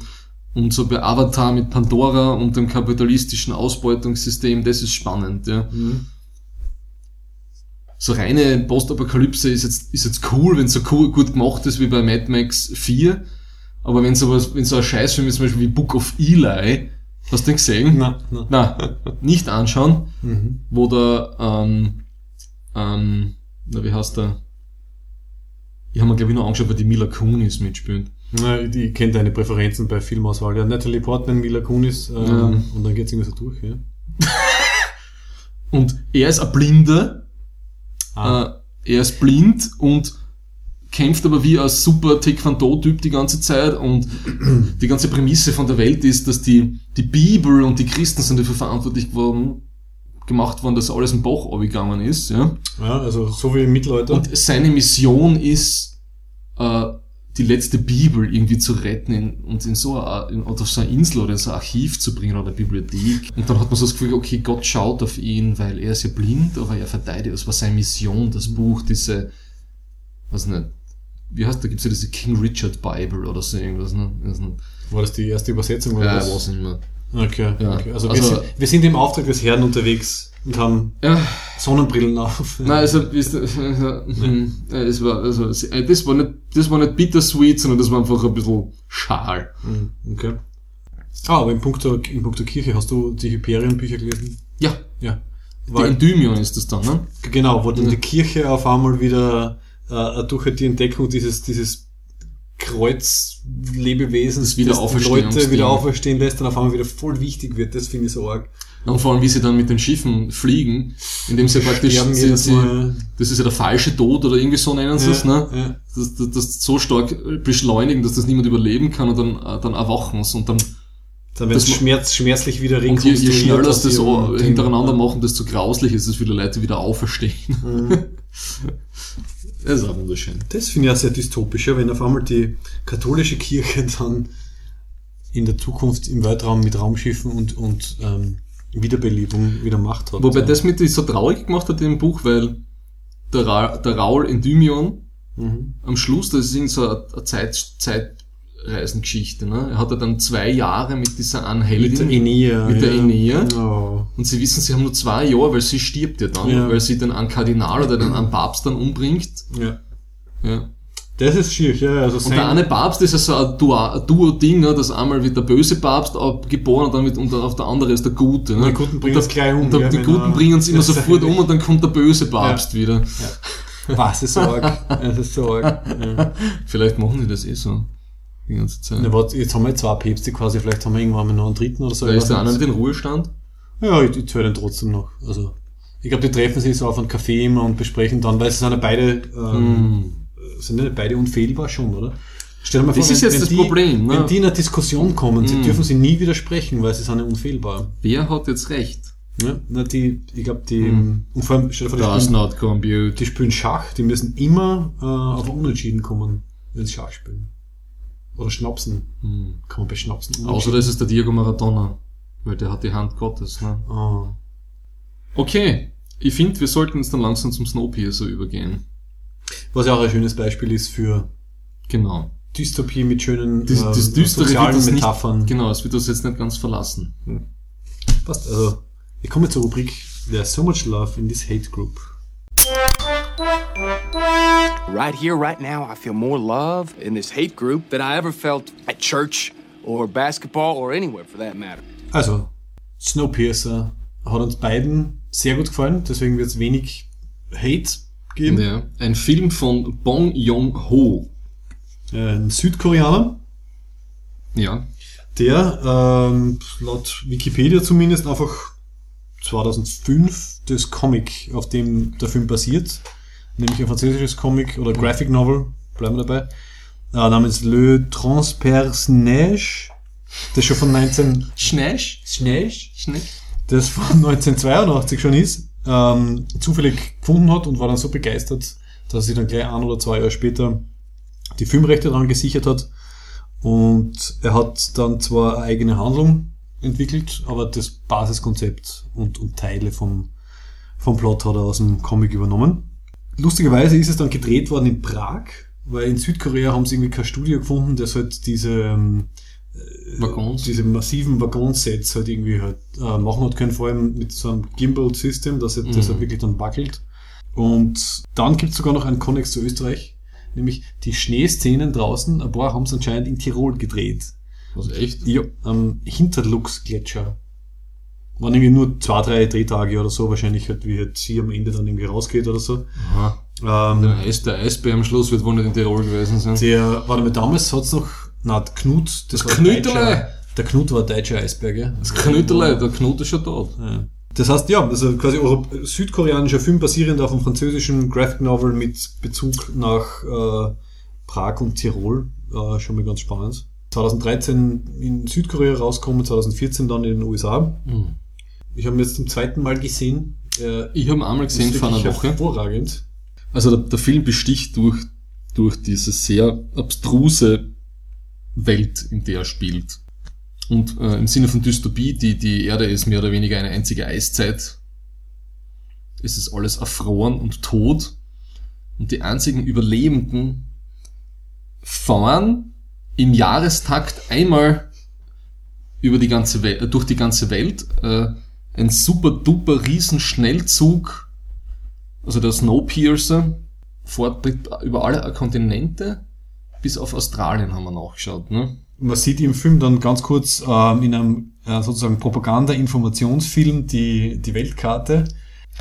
und so bei Avatar mit Pandora und dem kapitalistischen Ausbeutungssystem, das ist spannend, ja. Mhm. So reine Postapokalypse ist jetzt, ist jetzt cool, wenn es so cool, gut gemacht ist wie bei Mad Max 4, aber wenn sowas, wenn so ein Scheißfilm ist, zum Beispiel wie Book of Eli, hast du den gesehen? Na, na. Na, nicht anschauen Mhm. wo der, ähm, ähm, na, wie heißt der? Ich habe mir, glaube ich, noch angeschaut, weil die Mila Kunis mitspielt. Na, ich, kenne deine Präferenzen bei Filmauswahl. Ja, Natalie Portman, Mila Kunis, ähm, Ja. und dann geht's irgendwie so durch, ja. Und er ist ein Blinder, Ah. äh, er ist blind und kämpft aber wie ein super Taekwondo-Typ die ganze Zeit und die ganze Prämisse von der Welt ist, dass die, die Bibel und die Christen sind dafür verantwortlich geworden, gemacht worden, dass alles im Bach abgegangen ist, ja. ja, also so wie im Mittelalter. Und seine Mission ist, äh, die letzte Bibel irgendwie zu retten in, und in so, eine, in, auf so eine Insel oder in so ein Archiv zu bringen oder eine Bibliothek. Und dann hat man so das Gefühl, okay, Gott schaut auf ihn, weil er ist ja blind, aber er verteidigt, das war seine Mission, das Buch, diese, was nicht, wie heißt, da gibt's ja diese King Richard Bible oder so irgendwas, ne? Das War das die erste Übersetzung? Oder ja, was? mehr. Okay, Ja. okay. Also, Also- wir, sind, wir sind im Auftrag des Herrn unterwegs und haben Ja, Sonnenbrillen auf. Nein, also, ist, hm, äh, es war, also, das war nicht, das war nicht bittersweet, sondern das war einfach ein bisschen schal. Mhm, Okay. Ah, aber in puncto, in puncto Kirche hast du die Hyperion-Bücher gelesen? Ja, Ja. die Weil, Endymion ist das dann, ne? genau, wo dann Ja. die Kirche auf einmal wieder äh, durch die Entdeckung dieses, dieses Kreuzlebewesens, Das Wiederauferstehungsding. Leute wieder auferstehen lässt und auf einmal wieder voll wichtig wird. Das finde ich so arg. Und vor allem, wie sie dann mit den Schiffen fliegen, indem sie praktisch, sie, jedes sie, Mal. das ist ja der falsche Tod oder irgendwie so nennen sie es, ne? Ja. Das, das, das so stark beschleunigen, dass das niemand überleben kann und dann, äh, dann erwachen sie und dann, Dann wird Das es schmerz, schmerzlich wieder und je, rekonstruiert. je schneller das so hintereinander machen, desto grauslich ist es für die Leute wieder auferstehen. Mhm. Das ist auch wunderschön. Das finde ich auch sehr dystopisch, ja, wenn auf einmal die katholische Kirche dann in der Zukunft im Weltraum mit Raumschiffen und, und ähm, Wiederbelebung wieder Macht hat. Wobei ja. das mit so traurig gemacht hat im Buch, weil der, Ra der Raul Endymion Mhm. am Schluss, das ist irgend so eine, eine Zeit, Zeitreisengeschichte, ne? Er hat ja dann zwei Jahre mit dieser Mit der Anheldin Enea. mit der ja. Enea. Oh. und sie wissen, sie haben nur zwei Jahre, weil sie stirbt ja dann, Ja. weil sie dann einen Kardinal oder dann einen Papst dann umbringt. Ja. Ja. Das ist schier, ja. Also Und der eine Papst ist ja so ein Duo- ein Duo-Ding, ne? dass einmal wird der böse Papst geboren und dann wird, und auf der andere ist der Gute. Ne? Die Guten bringen und es gleich um. und der, ja, die wenn Guten bringen es immer sofort um und dann kommt der böse Papst wieder. Was ist arg? Das ist so arg. Ja. Vielleicht machen die das eh so. Die ganze Zeit. Na, warte, jetzt haben wir zwei Päpste quasi, vielleicht haben wir irgendwann mal noch einen dritten oder so. da ist der eine nicht. mit in Ruhestand. Ja, ich, ich höre den trotzdem noch. Also, ich glaube, die treffen sich so auf einen Café immer und besprechen dann, weil sie sind ja beide, ähm, Hm. sind ja beide unfehlbar schon, oder? Stell dir mal Das vor, ist wenn, jetzt wenn das die, Problem, ne? Wenn die in eine Diskussion kommen, sie Mm. dürfen sie nie widersprechen, weil sie sind ja unfehlbar. Wer hat jetzt recht? Ne? Na, die, ich glaube, die, Mm. und vor allem, stell dir vor, die spielen, not compute. die spielen Schach, die müssen immer äh, auf Unentschieden kommen, wenn sie Schach spielen. Oder Schnapsen. Hm. Kann man bei Schnapsen Außer das ist der Diego Maradona. Weil der hat die Hand Gottes, ne? Ah. Okay. Ich finde, wir sollten jetzt dann langsam zum Snowpiercer übergehen. Was ja auch ein schönes Beispiel ist für Genau. Dystopie mit schönen Das, das ähm, Düstere wird sozialen das Metaphern. nicht, genau, es wird das jetzt nicht ganz verlassen. Passt. Also, ich komme zur Rubrik There's so much love in this hate group. Right here, right now, I feel more love in this hate group than I ever felt at church or basketball or anywhere for that matter. Also, Snowpiercer hat uns beiden sehr gut gefallen, deswegen wird es wenig Hate geben. Ja. Ein Film von Bong Joon-ho. Ein Südkoreaner, Ja. der ähm, laut Wikipedia zumindest einfach 2005 das Comic, auf dem der Film basiert, nämlich ein französisches Comic oder Graphic Novel, bleiben wir dabei, äh, namens Le Transpersonnage, das schon von 19... Schnesch? Schnesch? Schnesch? das von 1982 schon ist, ähm, zufällig gefunden hat und war dann so begeistert, dass er sich dann gleich ein oder zwei Jahre später die Filmrechte daran gesichert hat. Und er hat dann zwar eine eigene Handlung entwickelt, aber das Basiskonzept und, und Teile vom, vom Plot hat er aus dem Comic übernommen. Lustigerweise ist es dann gedreht worden in Prag, weil in Südkorea haben sie irgendwie kein Studio gefunden, das halt diese ähm, Waggons? diese massiven Waggonsets halt irgendwie halt äh, machen hat können, vor allem mit so einem Gimbal-System, dass das Mhm. halt wirklich dann wackelt. Und dann gibt es sogar noch einen Konnex zu Österreich, nämlich die Schneeszenen draußen, ein paar haben es anscheinend in Tirol gedreht. Was, echt? Ja, am Hinterlux-Gletscher. Waren irgendwie nur zwei, drei Drehtage oder so, wahrscheinlich halt, wie halt sie am Ende dann irgendwie rausgeht oder so. Ähm, Der, Eis, der Eisbär am Schluss wird wohl nicht in Tirol gewesen sein. Der, warte mal, damals hat's noch, na, Knut, das, Das war Knüterle. Der Knut war deutscher Eisberg, gell? Das Knüterle, der Knut ist schon tot. Ja. Das heißt, ja, also quasi Europ südkoreanischer Film basierend auf einem französischen Graphic Novel mit Bezug nach äh, Prag und Tirol. Äh, schon mal ganz spannend. 2013 in Südkorea rausgekommen, 2014 dann in den USA. Mhm. Ich habe ihn jetzt zum zweiten Mal gesehen. Äh, Ich habe ihn einmal gesehen vor einer Woche. Hervorragend. Also der, der Film besticht durch, durch diese sehr abstruse Welt, in der er spielt. Und äh, im Sinne von Dystopie, die, die Erde ist mehr oder weniger eine einzige Eiszeit. Es ist alles erfroren und tot. Und die einzigen Überlebenden fahren im Jahrestakt einmal über die ganze Welt, durch die ganze Welt. Äh, ein super duper Riesenschnellzug also der Snowpiercer fährt über alle Kontinente bis auf Australien haben wir nachgeschaut. Ne? Man sieht im Film dann ganz kurz ähm, in einem äh, sozusagen Propaganda-Informationsfilm die, die Weltkarte.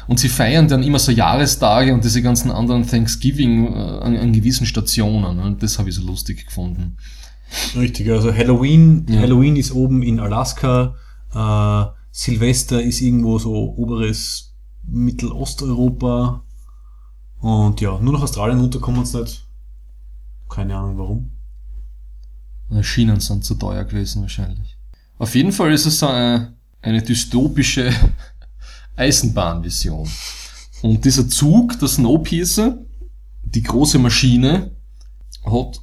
Und sie feiern dann immer so Jahrestage und diese ganzen anderen Thanksgiving äh, an, an gewissen Stationen. Ne? Das habe ich so lustig gefunden. Richtig, also Halloween, Ja. Halloween ist oben in Alaska, äh, Silvester ist irgendwo so oberes Mittelosteuropa und ja, nur nach Australien runterkommen uns nicht. Keine Ahnung warum. Die Schienen sind zu teuer gewesen wahrscheinlich. Auf jeden Fall ist es so eine, eine dystopische Eisenbahnvision. Und dieser Zug, der Snowpiercer, die große Maschine, hat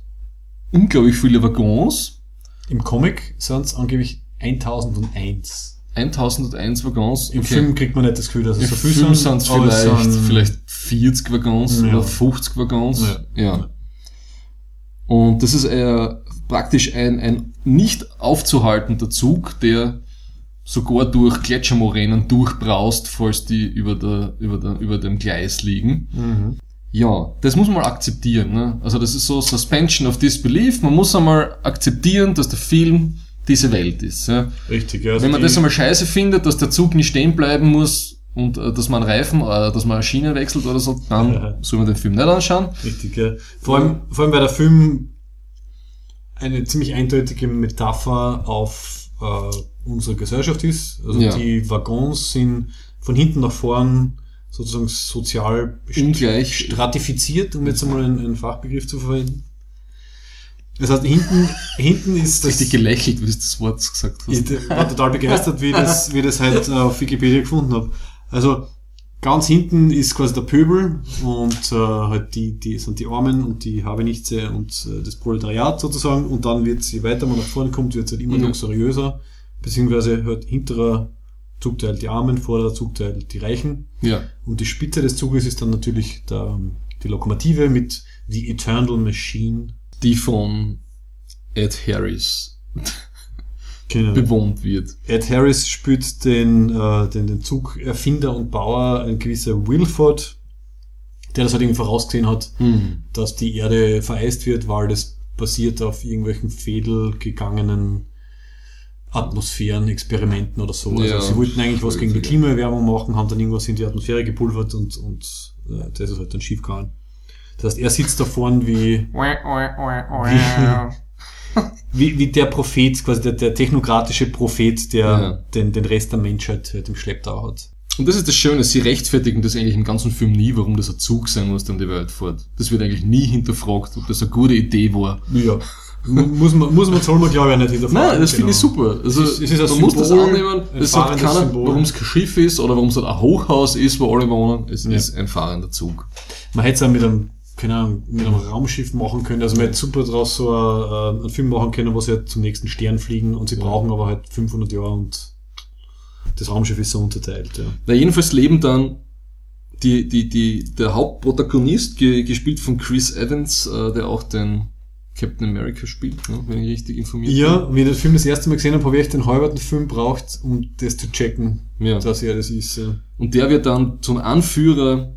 unglaublich viele Waggons. Im Comic sind es angeblich 1001. 1001 Waggons. Im Film kriegt man nicht das Gefühl, dass es Im so viel Film sind es vielleicht, sind- vielleicht 40 Waggons Ja. oder 50 Waggons. Ja. Ja. Und das ist äh, praktisch ein, ein nicht aufzuhaltender Zug, der sogar durch Gletschermoränen durchbraust, falls die über, der, über, der, über dem Gleis liegen. Mhm. Ja, das muss man mal akzeptieren. Ne? Also das ist so Suspension of Disbelief. Man muss einmal akzeptieren, dass der Film diese Welt ist. Ja? Richtig, ja. Also Wenn man das einmal scheiße findet, dass der Zug nicht stehen bleiben muss und äh, dass man Reifen, äh, dass man eine Schiene wechselt oder so, dann Ja. soll man den Film nicht anschauen. Richtig, ja. Vor allem, vor allem, weil der Film eine ziemlich eindeutige Metapher auf äh, unsere Gesellschaft ist. Also Ja. die Waggons sind von hinten nach vorn sozusagen sozial Ungleich. stratifiziert, um jetzt einmal einen, einen Fachbegriff zu verwenden. Das heißt, hinten, hinten ist das, Richtig gelächelt, wie du das Wort gesagt hast. ich war total begeistert, wie ich das, wie das halt auf Wikipedia gefunden habe. Also, ganz hinten ist quasi der Pöbel und äh, halt die, die sind die Armen und die Habenichtse und äh, das Proletariat sozusagen und dann wird je weiter man nach vorne kommt, wird es halt immer Mhm. luxuriöser, beziehungsweise halt hinterer Zugteil die Armen, vorderer Zugteil die Reichen. Ja. Und die Spitze des Zuges ist dann natürlich der, die Lokomotive mit The Eternal Machine. Die von Ed Harris Genau. bewohnt wird. Ed Harris spielt den, äh, den, den Zugerfinder und Bauer, ein gewisser Wilford, der das halt irgendwie vorausgesehen hat, Mhm. dass die Erde vereist wird, weil das basiert auf irgendwelchen fehlgegangenen Atmosphären, Experimenten oder so. Also Ja, sie wollten eigentlich was gegen die. Klimaerwärmung machen, haben dann irgendwas in die Atmosphäre gepulvert und, und äh, das ist halt dann schief gegangen. Das heißt, er sitzt da vorne wie, wie, wie der Prophet, quasi der, der technokratische Prophet, der Ja. den, den Rest der Menschheit halt im Schlepptau hat. Und das ist das Schöne, sie rechtfertigen das eigentlich im ganzen Film nie, warum das ein Zug sein muss, der um die Welt fährt. Das wird eigentlich nie hinterfragt, ob das eine gute Idee war. Ja. Mu- muss man, muss man, soll man glaube ich auch nicht hinterfragen. Nein, das finde ich Genau. super. Also, Es ist- es ist man muss das annehmen. Es sagt keiner, warum es kein Schiff ist oder warum es halt ein Hochhaus ist, wo alle wohnen. Es Ja. ist ein fahrender Zug. Man hätte es auch mit einem, keine Ahnung, mit einem Raumschiff machen können. Also man hätte super draus so äh, einen Film machen können, wo sie halt zum nächsten Stern fliegen und sie brauchen aber halt 500 Jahre und das Raumschiff ist so unterteilt. Ja. Na, jedenfalls leben dann die, die, die, der Hauptprotagonist, ge, gespielt von Chris Evans, äh, der auch den Captain America spielt, ne, wenn ich richtig informiert Ja, wie ich den Film das erste Mal gesehen habe, habe ich echt den halberten Film braucht, um das zu checken, bin. Ja. dass er das ist. Ja. Und der wird dann zum Anführer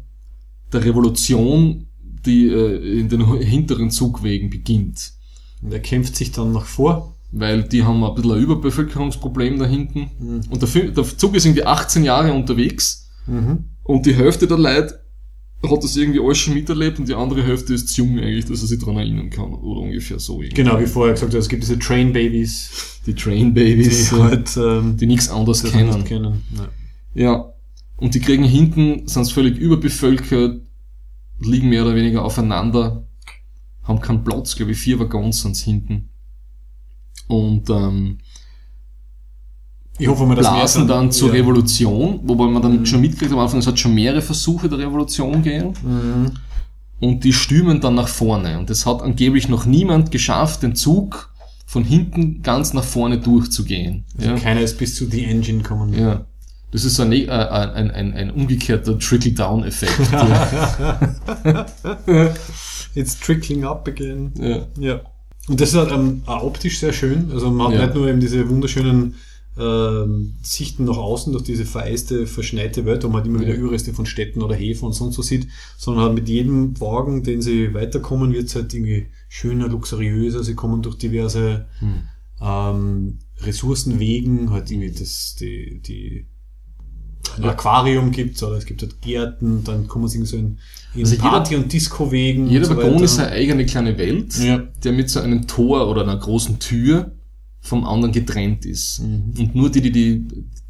der Revolution, die äh, in den hinteren Zugwegen beginnt. Und er kämpft sich dann nach vor. Weil die haben ein bisschen ein Überbevölkerungsproblem da hinten. Mhm. Und der, Film, der Zug ist irgendwie 18 Jahre unterwegs Mhm. und die Hälfte der Leute hat das irgendwie alles schon miterlebt und die andere Hälfte ist zu jung eigentlich, dass er sich daran erinnern kann. Oder ungefähr so. irgendwie. Genau, wie vorher gesagt, es gibt diese Train Babies, Die Train die Babies, die, halt ähm, die nichts anderes das kennen. kennen. Ja. Ja. Und die kriegen hinten, sind völlig überbevölkert, liegen mehr oder weniger aufeinander, haben keinen Platz, glaube ich, vier Waggons sind's hinten. Und ähm, Ich hoffe wir blasen dann zur ja. Revolution, wobei man dann schon mitkriegt am Anfang, es hat schon mehrere Versuche der Revolution gegeben. Mhm. Und die stürmen dann nach vorne. Und es hat angeblich noch niemand geschafft, den Zug von hinten ganz nach vorne durchzugehen. Also Ja. keiner ist bis zu The Engine gekommen. Ja. Das ist ein, äh, ein, ein, ein umgekehrter Trickle-Down-Effekt. It's trickling up again. ja. Ja. Und das ist halt ähm, auch optisch sehr schön. Also man hat Ja. nicht nur eben diese wunderschönen ähm, Sichten nach außen durch diese vereiste, verschneite Welt, wo man halt immer wieder Ja. Überreste von Städten oder Häfen und sonst was sieht, sondern halt mit jedem Wagen, den sie weiterkommen, wird es halt irgendwie schöner, luxuriöser. Sie kommen durch diverse Hm. ähm, Ressourcenwegen, halt irgendwie das, die, die ein Aquarium gibt oder es gibt halt Gärten, dann kommen sie irgendwie so in, in Also jeder- Party- und Disco-Wegen. Jeder so Waggon weiter. ist eine eigene kleine Welt, Ja. der mit so einem Tor oder einer großen Tür vom anderen getrennt ist. Mhm. Und nur die, die, die,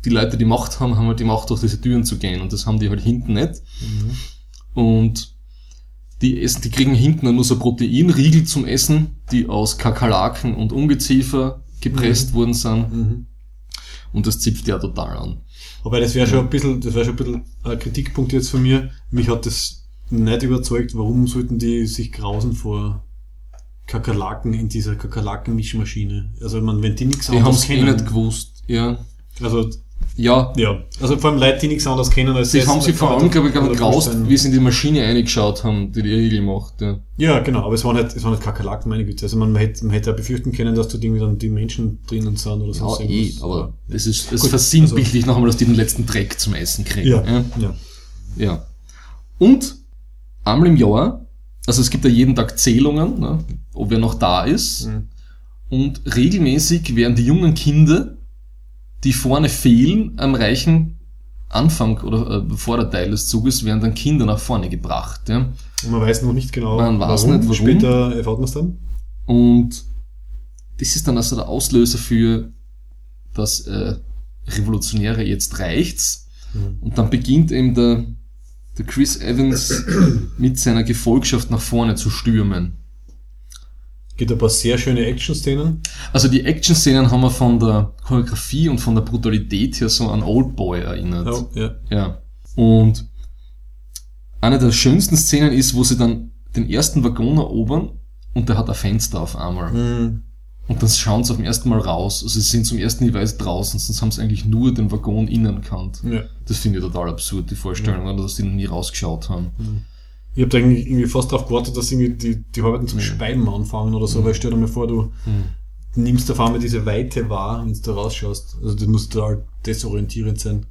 die Leute, die Macht haben, haben halt die Macht, durch diese Türen zu gehen. Und das haben die halt hinten nicht. Mhm. Und die essen, die kriegen hinten nur so Proteinriegel zum Essen, die aus Kakerlaken und Ungeziefer gepresst worden sind. Mhm. Und das zipft ja total an. Wobei das wäre schon ein bisschen, das wäre schon ein bisschen ein Kritikpunkt jetzt von mir. Mich hat das nicht überzeugt, warum sollten die sich grausen vor Kakerlaken in dieser Kakerlaken-Mischmaschine. Also man, wenn die nichts Die haben es eh nicht gewusst. Ja. also Ja, ja, also vor allem Leute, die nichts anderes kennen als Sie das, haben sich vor allem, glaube ich, sein. wie sie in die Maschine eingeschaut haben, die die Riegel macht. Ja. Ja, genau, aber es waren nicht, es waren nicht Kakerlaken, meine Güte. Also man hätte, man hätte ja befürchten können, dass dort irgendwie dann die Menschen drinnen sind oder Ja, sonst eh, aber das ist, es Gut, versinnbildlich noch einmal, dass die den letzten Dreck zum Essen kriegen. ja, ja. ja. ja. Und einmal im Jahr, also es gibt ja jeden Tag Zählungen, ne, ob wer noch da ist. Mhm. Und regelmäßig werden die jungen Kinder, die vorne fehlen, am reichen Anfang oder äh, Vorderteil des Zuges, werden dann Kinder nach vorne gebracht. Ja. Und man weiß noch nicht genau, Man weiß nicht, warum. Später erfahrt man es dann. Und das ist dann also der Auslöser für das äh, Revolutionäre, jetzt reicht's. Mhm. Und dann beginnt eben der, der Chris Evans mit seiner Gefolgschaft nach vorne zu stürmen. Gibt ein paar sehr schöne Action-Szenen. Also die Action-Szenen haben wir von der Choreografie und von der Brutalität her so an Oldboy erinnert. ja. Ja. Und eine der schönsten Szenen ist, wo sie dann den ersten Waggon erobern und der hat ein Fenster auf einmal. Mhm. Und dann schauen sie auf dem ersten Mal raus. Also sie sind zum ersten Mal draußen, sonst haben sie eigentlich nur den Waggon innen kannt. ja. Das finde ich total absurd, die Vorstellung, oder dass die noch nie rausgeschaut haben. Ich habe eigentlich irgendwie fast darauf gewartet, dass irgendwie die, die Arbeiten zum Speiben anfangen oder so, weil stell dir mal vor, du nimmst auf einmal diese Weite wahr, wenn du da rausschaust. Also das muss total desorientierend sein.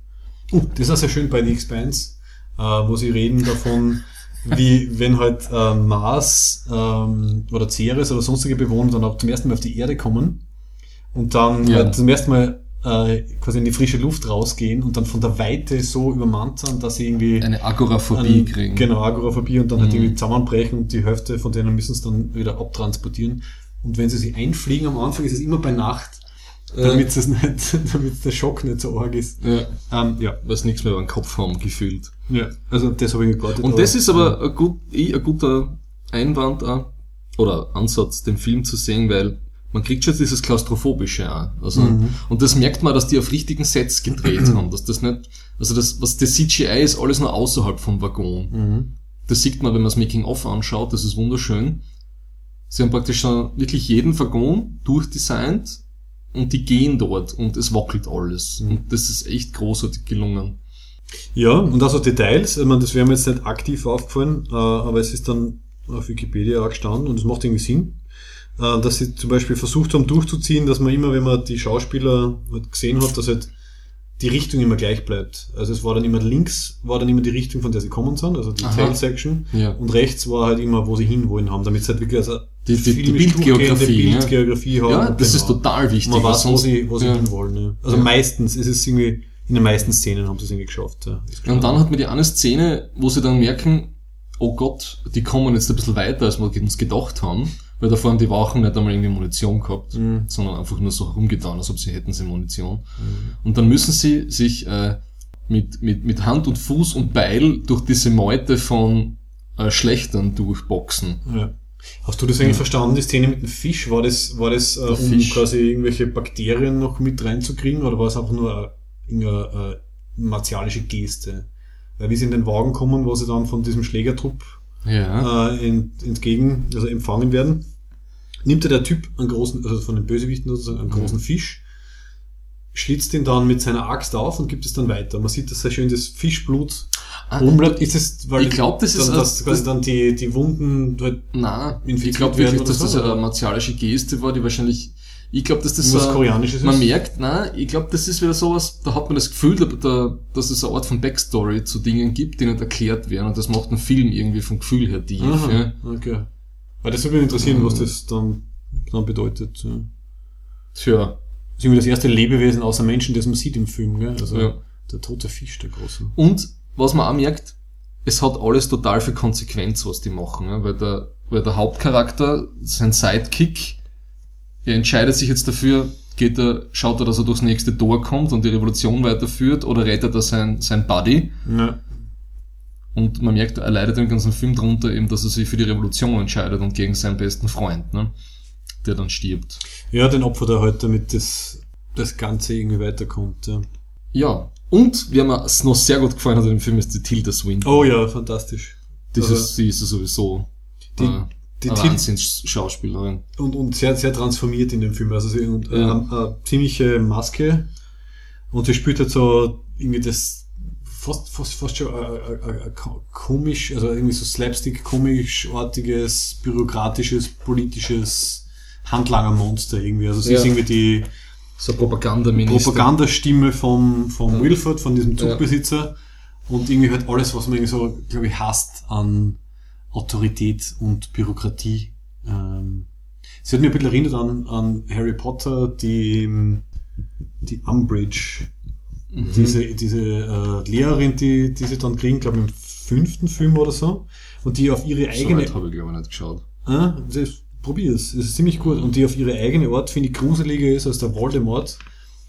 Uh, das ist auch sehr schön bei The Expanse, äh, wo sie reden davon, wie wenn halt äh, Mars ähm, oder Ceres oder sonstige Bewohner dann auch zum ersten Mal auf die Erde kommen und dann Ja. halt zum ersten Mal äh, quasi in die frische Luft rausgehen und dann von der Weite so übermannt sind, dass sie irgendwie Eine Agoraphobie an- kriegen. Genau, Agoraphobie und dann halt Mhm. irgendwie zusammenbrechen und die Hälfte von denen müssen es dann wieder abtransportieren. Und wenn sie sich einfliegen am Anfang, ist es immer bei Nacht, damit es nicht, damit der Schock nicht so arg ist. Ja. Ähm, ja. Was nichts mehr über den Kopf haben, gefühlt. ja, also das habe ich gewartet. Und das ist aber ein, gut, ein guter Einwand auch, oder Ansatz, den Film zu sehen, weil man kriegt schon dieses Klaustrophobische auch. Also, Und das merkt man, dass die auf richtigen Sets gedreht haben, dass das nicht, also das, was das CGI ist, alles nur außerhalb vom Waggon. Mhm. Das sieht man, wenn man das Making-of anschaut, das ist wunderschön. Sie haben praktisch schon wirklich jeden Waggon durchdesignt und die gehen dort und es wackelt alles. Und das ist echt großartig gelungen. Ja, und also Details, ich meine, das wäre mir jetzt nicht aktiv aufgefallen, äh, aber es ist dann auf Wikipedia auch gestanden und es macht irgendwie Sinn, äh, dass sie zum Beispiel versucht haben durchzuziehen, dass man immer, wenn man die Schauspieler halt gesehen hat, dass halt die Richtung immer gleich bleibt. Also es war dann immer links, war dann immer die Richtung, von der sie kommen sind, also die Aha. Tail Section, Ja. und rechts war halt immer, wo sie hinwollen haben, damit sie halt wirklich also Die- die- die Bildgeografie, durchgehende ja. Bildgeografie haben. Ja, das Genau. ist total wichtig. Man weiß, wo sonst- sie, wo sie ja. hinwollen. Ja. Also Ja. meistens ist es irgendwie, in den meisten Szenen haben sie es irgendwie geschafft. Ja. Und dann hat man die eine Szene, wo sie dann merken, oh Gott, die kommen jetzt ein bisschen weiter, als wir uns gedacht haben, weil davor haben die Wachen nicht einmal irgendwie Munition gehabt, Mhm. sondern einfach nur so herumgetan, als ob sie hätten sie Munition. Und dann müssen sie sich äh, mit, mit, mit Hand und Fuß und Beil durch diese Meute von äh, Schlechtern durchboxen. Ja. Hast du das eigentlich verstanden, die Szene mit dem Fisch? War das, war das äh, um Fisch. quasi irgendwelche Bakterien noch mit reinzukriegen oder war es einfach nur eine, irgendeine äh, martialische Geste? Weil wie sie in den Wagen kommen, wo sie dann von diesem Schlägertrupp Ja. äh, ent, entgegen, also empfangen werden, nimmt ja der Typ einen großen, also von den Bösewichten sozusagen, einen großen Fisch, schlitzt ihn dann mit seiner Axt auf und gibt es dann weiter. Man sieht, dass sehr schön das Fischblut Ah, oben bleibt. Ist es, weil Ich glaub, das ist dann, dass quasi dann die, die Wunden halt Nein, ich glaube wirklich, dass das eine martialische Geste war, die wahrscheinlich, ich glaube, dass das Was so, Koreanisches man ist? merkt, nein, ich glaube, das ist wieder sowas, da hat man das Gefühl, da, da, dass es eine Art von Backstory zu Dingen gibt, die nicht erklärt werden und das macht einen Film irgendwie vom Gefühl her tief. Aha, Ja. okay. Weil das würde mich interessieren, was das dann, dann bedeutet. Ja. Tja, Das ist irgendwie das erste Lebewesen außer Menschen, das man sieht im Film, gell? Also Ja. der tote Fisch, der große. Und was man auch merkt, es hat alles total viel Konsequenz, was die machen, ja, weil der, weil der Hauptcharakter, sein Sidekick, er entscheidet sich jetzt dafür, geht er, schaut er, dass er durchs nächste Tor kommt und die Revolution weiterführt oder rettet er sein, sein Buddy. Ja. Und man merkt, er leidet den ganzen Film drunter eben, dass er sich für die Revolution entscheidet und gegen seinen besten Freund, ne, der dann stirbt. ja, den Opfer da halt, damit das, das Ganze irgendwie weiterkommt. Ja. Ja. Und, wer mir noch sehr gut gefallen hat in dem Film, ist die Tilda Swinton. Oh ja, fantastisch. Das Also- ist, sie ist ja sowieso Die- äh, die Wahnsinns-Schauspielerin. Und, und sehr, sehr transformiert in dem Film. Also sie und, äh, Ja. eine ziemliche Maske. Und sie spielt halt so irgendwie das fast, fast, fast schon äh, äh, äh, ko- komisch, also irgendwie so slapstick komisch-artiges, bürokratisches, politisches Handlangermonster irgendwie. Also sie Ja. ist irgendwie die So Propagandaminister. Propagandastimme vom, vom Ja. Wilford, von diesem Ja. Zugbesitzer. Und irgendwie halt alles, was man irgendwie so, glaube ich, hasst an Autorität und Bürokratie. Ähm, sie hat mir ein bisschen erinnert an, an Harry Potter, die, die Umbridge. Mhm. Diese, diese äh, Lehrerin, die, die sie dann kriegen, glaube ich, im fünften Film oder so. Und die auf ihre So eigene weit habe ich glaube ich nicht geschaut. Ah, das, probier's. Es ist ziemlich gut. Und die auf ihre eigene Art, finde ich, gruseliger ist als der Voldemort,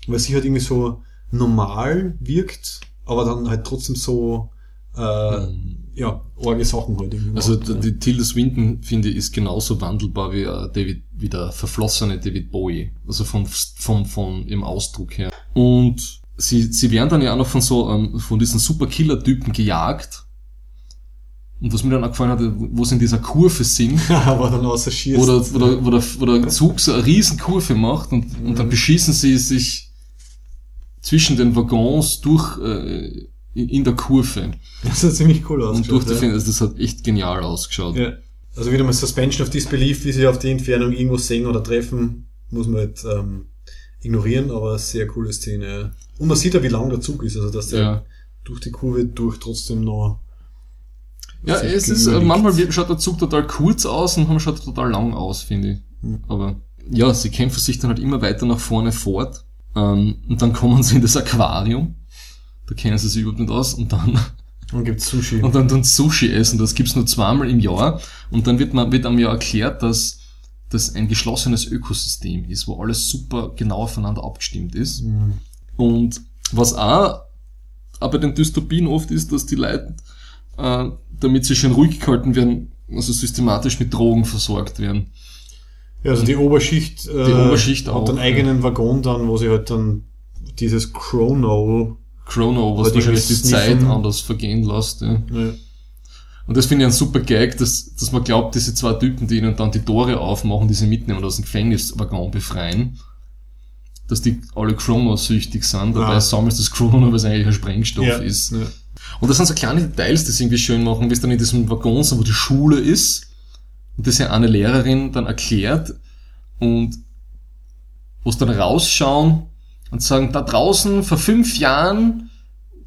weil sie halt irgendwie so normal wirkt, aber dann halt trotzdem so äh, Mhm. Ja, arge Sachen halt irgendwie Also die, Tilda Swinton, finde ich, ist genauso wandelbar wie, äh, David, wie der verflossene David Bowie. Also vom, vom, vom im Ausdruck her. Und sie, sie werden dann ja auch noch von so, ähm, von diesen Super-Killer-Typen gejagt. Und was mir dann auch gefallen hat, wo sie in dieser Kurve sind, aber dann außer schießt. wo der, wo der, wo der, wo der Zug so eine riesen Kurve macht und, und dann beschießen sie sich zwischen den Waggons durch, äh, in der Kurve. Das hat ziemlich cool Und ausgeschaut. durch die ja. Also das hat echt genial ausgeschaut. Ja. Also wieder mal Suspension of Disbelief, wie sie auf die Entfernung irgendwo sehen oder treffen, muss man halt ähm, ignorieren, aber sehr coole Szene. Und man sieht ja, wie lang der Zug ist, also dass der Ja. durch die Kurve durch trotzdem noch Ja, es ist, äh, manchmal schaut der Zug total kurz aus und manchmal schaut er total lang aus, finde ich. Hm. Aber ja, sie kämpfen sich dann halt immer weiter nach vorne fort. Ähm, und dann kommen sie in das Aquarium. Da kennen sie sich überhaupt nicht aus. Und dann, und gibt's Sushi. und dann tun sie Sushi essen. Das gibt's nur zweimal im Jahr. Und dann wird man, wird einem ja erklärt, dass das ein geschlossenes Ökosystem ist, wo alles super genau aufeinander abgestimmt ist. Mhm. Und was auch, auch bei den Dystopien oft ist, dass die Leute, äh, damit sie schön ruhig gehalten werden, also systematisch mit Drogen versorgt werden. Ja, also die Oberschicht, äh, Die Oberschicht hat auch, einen eigenen Waggon dann, wo sie halt dann dieses Chrono, Chrono, was wahrscheinlich die. Zeit anders vergehen lässt. Ja. ja, Und das finde ich ein super Gag, dass, dass man glaubt, diese zwei Typen, die ihnen dann die Tore aufmachen, die sie mitnehmen und aus dem Gefängniswaggon befreien, dass die alle Chrono-süchtig sind. Dabei Ah. sammelst du das Chrono, weil es eigentlich ein Sprengstoff ja, ist. Ja. Und das sind so kleine Details, die es irgendwie schön machen, wie es dann in diesem Waggon sind, wo die Schule ist und das ja eine Lehrerin dann erklärt und wo es dann rausschauen und sagen, da draußen vor fünf Jahren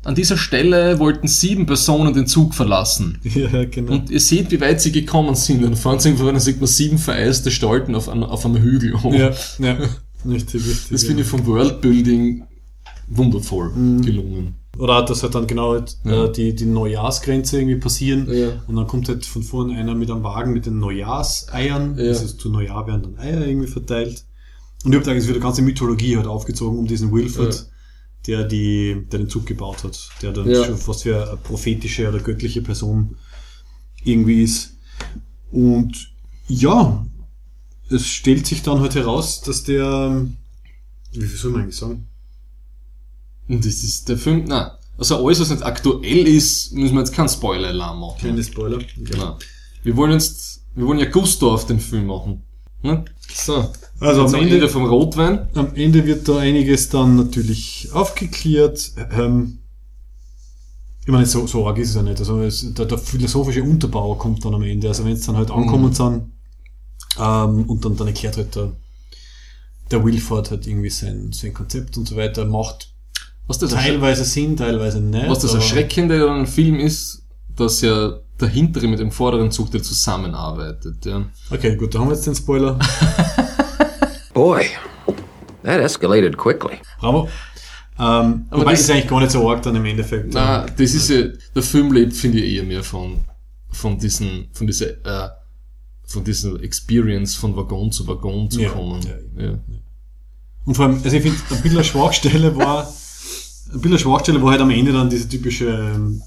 an dieser Stelle wollten sieben Personen den Zug verlassen. ja, genau. Und ihr seht, wie weit sie gekommen sind. Dann fahren sie irgendwo, dann sieht man sieben vereiste Stalten auf, einem- auf einem Hügel. hoch. ja, ja, richtig, richtig. Das ja. finde ich vom Worldbuilding wundervoll gelungen. Oder hat das halt dann genau halt, Ja. äh, die, die Neujahrsgrenze irgendwie passieren. Ja. Und dann kommt halt von vorn einer mit einem Wagen mit den Neujahrseiern. Ja. Also zu Neujahr werden dann Eier irgendwie verteilt. Und ich habe da jetzt wieder ganze Mythologie halt aufgezogen um diesen Wilford, der die, der den Zug gebaut hat. Der dann Ja. schon fast wie eine prophetische oder göttliche Person irgendwie ist. Und ja, es stellt sich dann halt heraus, dass der, wie viel soll man eigentlich sagen? Und das ist der Film, na, also alles, was nicht aktuell ist, müssen wir jetzt keinen Spoiler-Alarm machen. Kleine Spoiler. Genau. Wir wollen jetzt, wir wollen ja Gusto auf den Film machen. Ne? So. Also am Ende, Ende vom Rotwein. am Ende wird da einiges dann natürlich aufgeklärt. Ähm, ich meine, so, so arg ist es ja nicht. Also es, der, der philosophische Unterbau kommt dann am Ende. Also wenn es dann halt ankommen sind ähm, und dann, dann erklärt halt der, der Wilford halt irgendwie sein, sein Konzept und so weiter, macht Was das, teilweise Sinn, teilweise nicht. was das Erschreckende an einem Film ist, dass ja der hintere mit dem vorderen Zug der zusammenarbeitet. Ja. Okay, gut, da haben wir jetzt den Spoiler. Boy, that escalated quickly. Bravo. Ähm, Aber wobei das- es ist eigentlich gar nicht so arg dann im Endeffekt. Na, das ist ja, der Film lebt, finde ich, eher mehr von, von diesen, von dieser, äh, von dieser Experience von Waggon zu Waggon zu Ja, kommen. ja, Ja. Und vor allem, also ich finde, ein bisschen eine Schwachstelle war, ein bisschen eine Schwachstelle war halt am Ende dann diese typische ähm,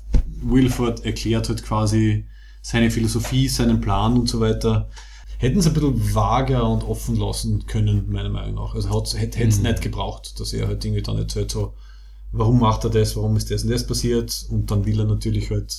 Wilford erklärt halt quasi seine Philosophie, seinen Plan und so weiter. Hätten sie ein bisschen vager und offen lassen können, meiner Meinung nach. Also hätte es nicht gebraucht, dass er halt irgendwie dann jetzt halt so, warum macht er das, warum ist das und das passiert und dann will er natürlich halt,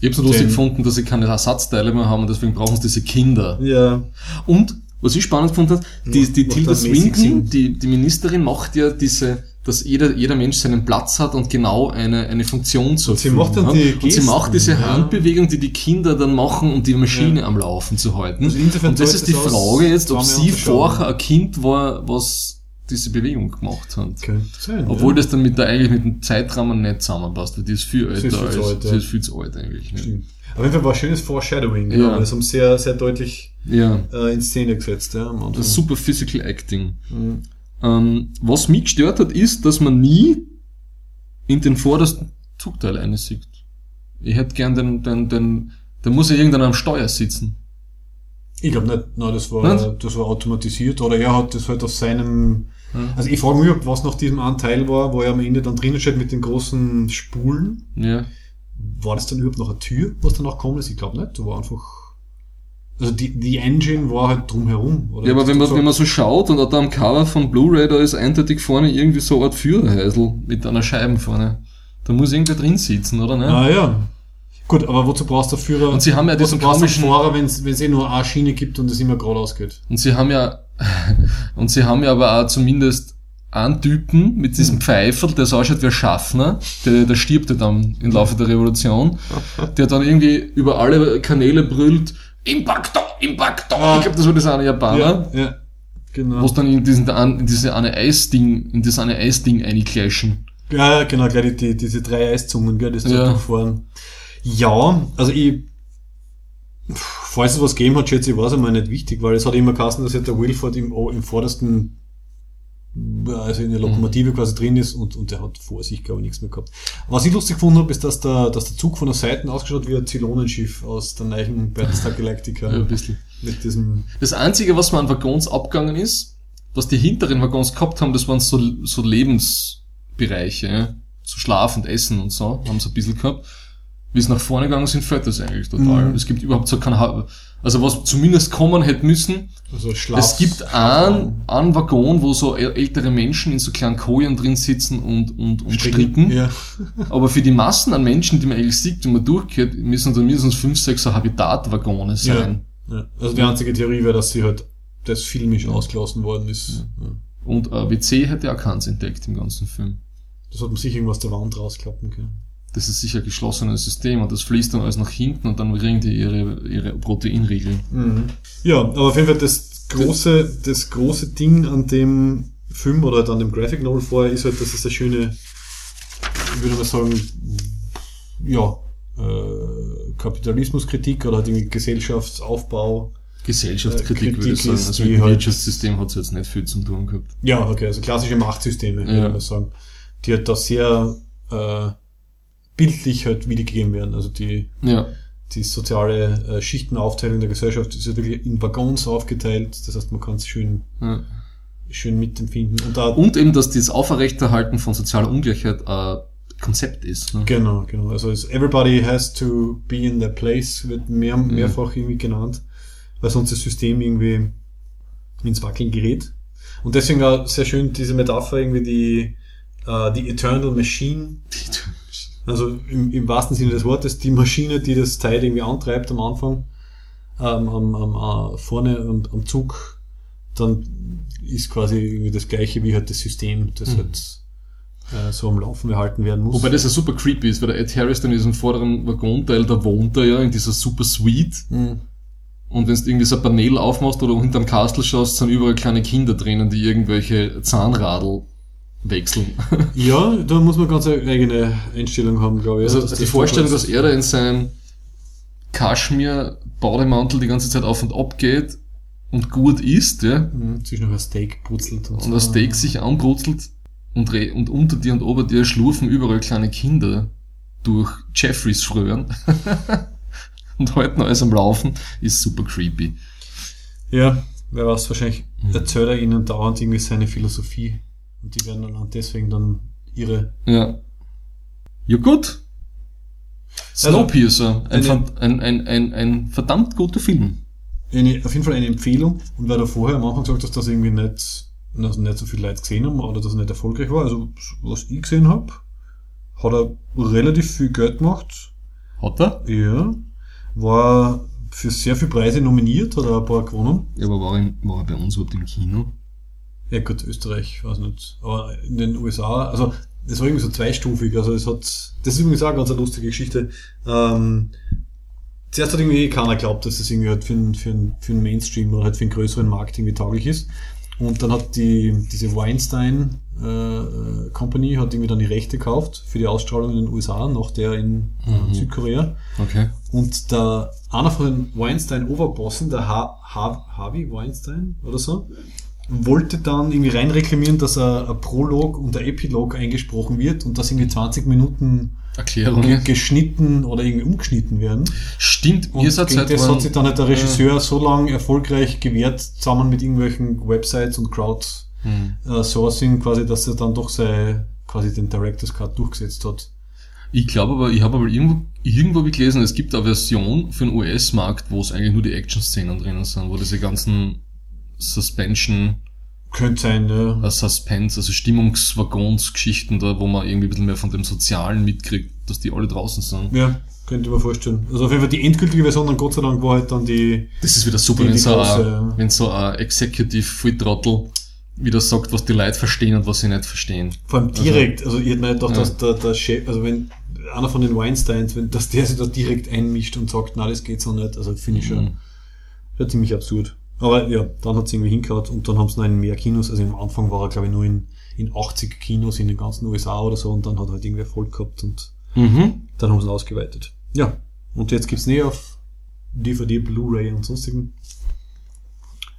Ich habe so lustig Den- gefunden, dass sie keine Ersatzteile mehr haben und deswegen brauchen sie diese Kinder. ja, Und, was ich spannend gefunden habe, die, die Tilda Swinton, die, die Ministerin macht ja diese, dass jeder, jeder Mensch seinen Platz hat und genau eine, eine Funktion zu Und sie erfüllen macht dann die Und sie Gesten, macht diese ja. Handbewegung, die die Kinder dann machen, um die Maschine am Laufen zu halten. Also und das ist die Frage jetzt, ob sie vorher ein Kind war, was diese Bewegung gemacht hat. könnte sein. Obwohl ja. das dann mit der eigentlich mit dem Zeitrahmen nicht zusammenpasst, weil die ist viel älter ist viel als, zu alt, ja. ist viel zu alt eigentlich. Ne? Auf jeden Fall war ein schönes Foreshadowing, Ja. genau. Das haben sehr, sehr deutlich Ja. äh, in Szene gesetzt, ja. Das super Physical Acting. Ähm, was mich gestört hat, ist, dass man nie in den vordersten Zugteil eine sieht. Ich hätte gern den, den, den, da muss ja irgendeiner am Steuer sitzen. Ich glaube nicht, nein, das war, Nicht? das war automatisiert oder er hat das halt auf seinem, also ich frage mich, ob was nach diesem einen Teil war, wo er am Ende dann drinnen steht mit den großen Spulen. Ja. war das dann überhaupt noch eine Tür, was danach kommt ist? Ich glaube nicht. Da war einfach, also die, die Engine war halt drumherum. Oder Ja, aber wenn man, so, wenn man so schaut und auch da am Cover von Blu-ray, da ist eindeutig vorne irgendwie so eine Art Führerhäusl mit einer Scheibe vorne. Da muss irgendwer drin sitzen, oder ne? Ah ja. Gut, aber wozu brauchst du einen Führer? Und sie haben ja diesen komischen- Fahrer, wenn es eh nur eine Schiene gibt und es immer geradeaus geht? Und sie haben ja, und sie haben ja aber auch zumindest einen Typen mit diesem Pfeiferl, der so ausschaut wie ein Schaffner, der, der stirbt ja dann im Laufe der Revolution, der dann irgendwie über alle Kanäle brüllt, Impacto, Impacto. Ich glaube, das war das eine Japaner. ja. Genau. Wo es dann in diesen, in diese eine Eisding, in das eine Eisding einklatschen. Ja, ja, genau, gleich die, die, diese drei Eiszungen, gell, das da Ja. durchfahren. Ja, also ich, falls es was gegeben hat, schätze ich, war es einmal nicht wichtig, weil es hat immer geheißen, dass der Wilford im, im vordersten, also in der Lokomotive quasi drin ist und, und der hat vor sich, glaube ich, nichts mehr gehabt. Was ich lustig gefunden habe, ist, dass der, dass der Zug von der Seite ausgeschaut wie ein Zylonenschiff aus der neuen Battlestar Galactica. Ja, ein bisschen. Mit diesem, Das Einzige, was mir an Waggons abgegangen ist, was die hinteren Waggons gehabt haben, das waren so, so Lebensbereiche, ja. so Schlaf und Essen und so, haben sie ein bisschen gehabt. Wie es nach vorne gegangen sind, fällt das eigentlich total. Mhm. Es gibt überhaupt so kein, also was zumindest kommen hätte müssen, also Schlaf. es gibt einen, einen Waggon, wo so äl- ältere Menschen in so kleinen Kojen drin sitzen und, und, und stricken. Ja. Aber für die Massen an Menschen, die man eigentlich sieht, die man durchgeht, müssen da mindestens fünf, sechs so Habitatwaggone sein. ja. Also die einzige Theorie wäre, dass sie halt das filmisch ausgelassen worden ist. Ja. Und äh, WC hätte auch keins entdeckt im ganzen Film. Das hat man sich irgendwas der Wand rausklappen können. Das ist sicher ein geschlossenes System und das fließt dann alles nach hinten und dann kriegen die ihre, ihre Proteinriegel. Ja, aber auf jeden Fall das große, das große Ding an dem Film oder halt an dem Graphic Novel vorher ist halt, dass es eine schöne, ich würde mal sagen, ja, äh, Kapitalismuskritik oder halt irgendwie Gesellschaftsaufbau. Gesellschaftskritik Äh, würde ich sagen. ist Also mit dem halt- Wirtschaftssystem hat es jetzt nicht viel zu tun gehabt. Ja, okay, also klassische Machtsysteme, würde Ja. ich mal sagen. Die halt da sehr äh, bildlich halt wiedergegeben werden. Also die Ja. die soziale äh, Schichtenaufteilung der Gesellschaft ist ja wirklich in Waggons aufgeteilt. Das heißt, man kann es schön, ja. schön mitempfinden. Und da, Und eben, dass das Aufrechterhalten von sozialer Ungleichheit ein Konzept ist. Ne? genau, genau. Also everybody has to be in their place, wird mehr, mehrfach irgendwie genannt, weil sonst das System irgendwie ins Wackeln gerät. Und deswegen auch sehr schön diese Metapher irgendwie die, äh, die Eternal Machine, also im, im wahrsten Sinne des Wortes, die Maschine, die das Teil irgendwie antreibt am Anfang, ähm, am, am, äh, vorne am, am Zug, dann ist quasi irgendwie das gleiche wie halt das System, das halt äh, so am Laufen gehalten werden muss. Wobei das ja super creepy ist, weil der Ed Harris dann in diesem vorderen Waggonteil, da wohnt er ja in dieser super Suite. Mhm. Und wenn du irgendwie so ein Panel aufmachst oder hinterm Castle schaust, sind überall kleine Kinder drinnen, die irgendwelche Zahnradl wechseln. Ja, da muss man ganz eine eigene Einstellung haben, glaube ich. Also dass die Vorstellung, dass er da in seinem Kaschmir-Bademantel die ganze Zeit auf und ab geht und gut isst, ja, Mhm, ein Steak brutzelt und, und das Steak sich anbrutzelt und, re- und unter dir und ober dir schlurfen überall kleine Kinder durch Jeffreys Fröhren und halten alles am Laufen, ist super creepy. Ja, wer weiß, wahrscheinlich Mhm. erzählt er ihnen dauernd irgendwie seine Philosophie. Und die werden dann deswegen dann ihre. Ja. Ja gut. Snowpiercer, ein, eine- fan- ein, ein, ein, ein verdammt guter Film. Eine, auf jeden Fall eine Empfehlung. Und weil du vorher am Anfang gesagt hast, dass irgendwie nicht, also nicht so viele Leute gesehen haben oder dass er nicht erfolgreich war, also was ich gesehen habe, hat er relativ viel Geld gemacht. Hat er? Ja. War für sehr viele Preise nominiert, hat er ein paar gewonnen. Ja, aber war, er- war er bei uns überhaupt im Kino? Ja gut, Österreich, weiß nicht. Aber in den USA, also das war irgendwie so zweistufig. Also es hat, das ist übrigens auch eine ganz eine lustige Geschichte. Ähm, zuerst hat irgendwie keiner geglaubt, dass das irgendwie halt für einen, für für einen Mainstream oder halt für einen größeren Markt irgendwie tauglich ist. Und dann hat die, diese Weinstein äh, Company hat irgendwie dann die Rechte gekauft für die Ausstrahlung in den USA, nach der in äh, Südkorea. Okay. Und der, einer von den Weinstein-Oberbossen, der ha ha Harvey Weinstein oder so, wollte dann irgendwie reinreklamieren, dass ein, ein Prolog und ein Epilog eingesprochen wird und dass irgendwie 20 Minuten ge geschnitten oder irgendwie umgeschnitten werden. Stimmt, Und ihr seid gegen seit das hat sich dann halt der Regisseur so lange erfolgreich gewehrt, zusammen mit irgendwelchen Websites und Crowdsourcing Hm. äh, quasi, dass er dann doch sei, quasi den Director's Cut durchgesetzt hat. Ich glaube aber, ich habe aber irgendwo, irgendwo hab gelesen, es gibt eine Version für den US-Markt, wo es eigentlich nur die Action-Szenen drinnen sind, wo diese ganzen Suspension, Könnte sein, ja. äh, Suspense, also Stimmungswaggons-Geschichten da, wo man irgendwie ein bisschen mehr von dem Sozialen mitkriegt, dass die alle draußen sind. Ja, könnte ich mir vorstellen. Also auf jeden Fall die endgültige Version, dann Gott sei Dank war halt dann die, Das ist wieder super, Die- wenn die so, große, ein, ja. wenn so ein Executive Volltrottel wieder sagt, was die Leute verstehen und was sie nicht verstehen. vor allem direkt, also, ich hätte mir gedacht, Ja. dass der, der Chef, also wenn einer von den Weinsteins, wenn, dass der sich da direkt einmischt und sagt, na, das geht so nicht, also finde ich schon, Mhm. ja, ziemlich absurd. Aber ja, dann hat es irgendwie hingehauen und dann haben sie noch in mehr Kinos, also am Anfang war er glaube ich nur in, in 80 Kinos in den ganzen USA oder so und dann hat er halt irgendwie Erfolg gehabt und Mhm. dann haben sie ihn ausgeweitet. Ja, und jetzt gibt's näher auf DVD, Blu-ray und sonstigen.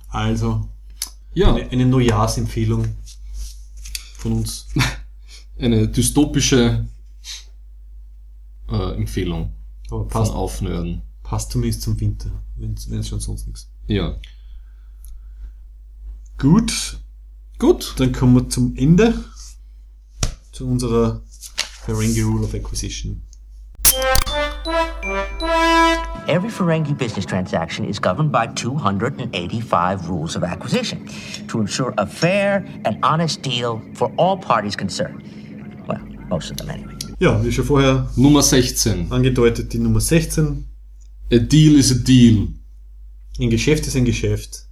Also, Ja, eine, eine Neujahrsempfehlung von uns. eine dystopische äh, Empfehlung Aber von passt, Aufnörden. passt zumindest zum Winter, wenn es schon sonst nichts. Ja. Gut, Gut. dann kommen wir zum Ende. Zu unserer Ferengi Rule of Acquisition. Every Ferengi business transaction is governed by 285 rules of acquisition to ensure a fair and honest deal for all parties concerned. Well, most of them anyway. Ja, wie schon vorher Nummer 16. angedeutet, die Nummer 16. A deal is a deal. Ein Geschäft ist ein Geschäft.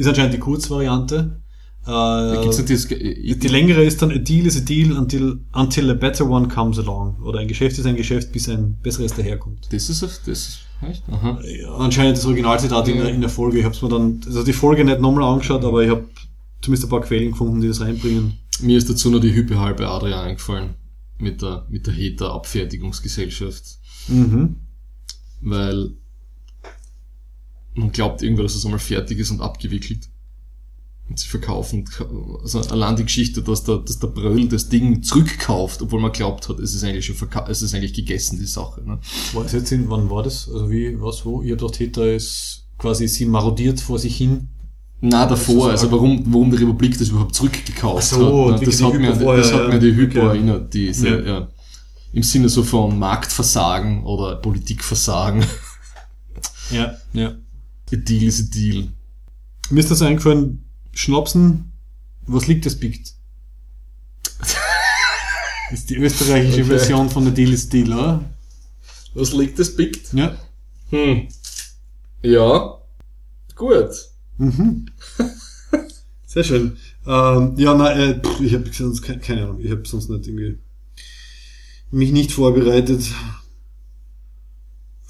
Ist anscheinend die Kurzvariante. Äh, nicht das, Die längere ist dann a deal is a deal until, until a better one comes along. Oder ein Geschäft ist ein Geschäft, bis ein besseres daherkommt. das ist das ist echt? Aha. Ja, anscheinend das Originalzitat in, der, in der Folge. Ich habe es mir dann, also die Folge nicht nochmal angeschaut, aber ich habe zumindest ein paar Quellen gefunden, die das reinbringen. Mir ist dazu nur die Hüppe halbe Adria eingefallen. Mit der, mit der Heter-Abfertigungsgesellschaft. Mhm. Weil man glaubt irgendwann, dass es einmal fertig ist und abgewickelt. Und sie verkaufen, also allein die Geschichte, dass der, dass der Bröll das Ding zurückkauft, obwohl man glaubt hat, es ist eigentlich schon verka es ist eigentlich gegessen, die Sache. Ne? War das jetzt in, wann war das? Also wie, was, wo? Ihr dort Täter ist quasi, sie marodiert vor sich hin. Na davor, also warum, warum die Republik das überhaupt zurückgekauft so, hat. Ne? Das, hat mir, das hat mir die Hypo Okay. erinnert, diese, Ja. ja. Im Sinne so von Marktversagen oder Politikversagen. Ja, ja. A deal is a deal. Mir ist das eingefallen, Schnapsen, was liegt das biegt? ist die österreichische Okay. Version von der Deal is Deal, oder? Was liegt das pickt? Ja. Hm. Ja. Gut. Mhm. Sehr schön. Ähm, ja, nein, äh, ich habe sonst keine, keine Ahnung, ich habe sonst nicht irgendwie mich nicht vorbereitet.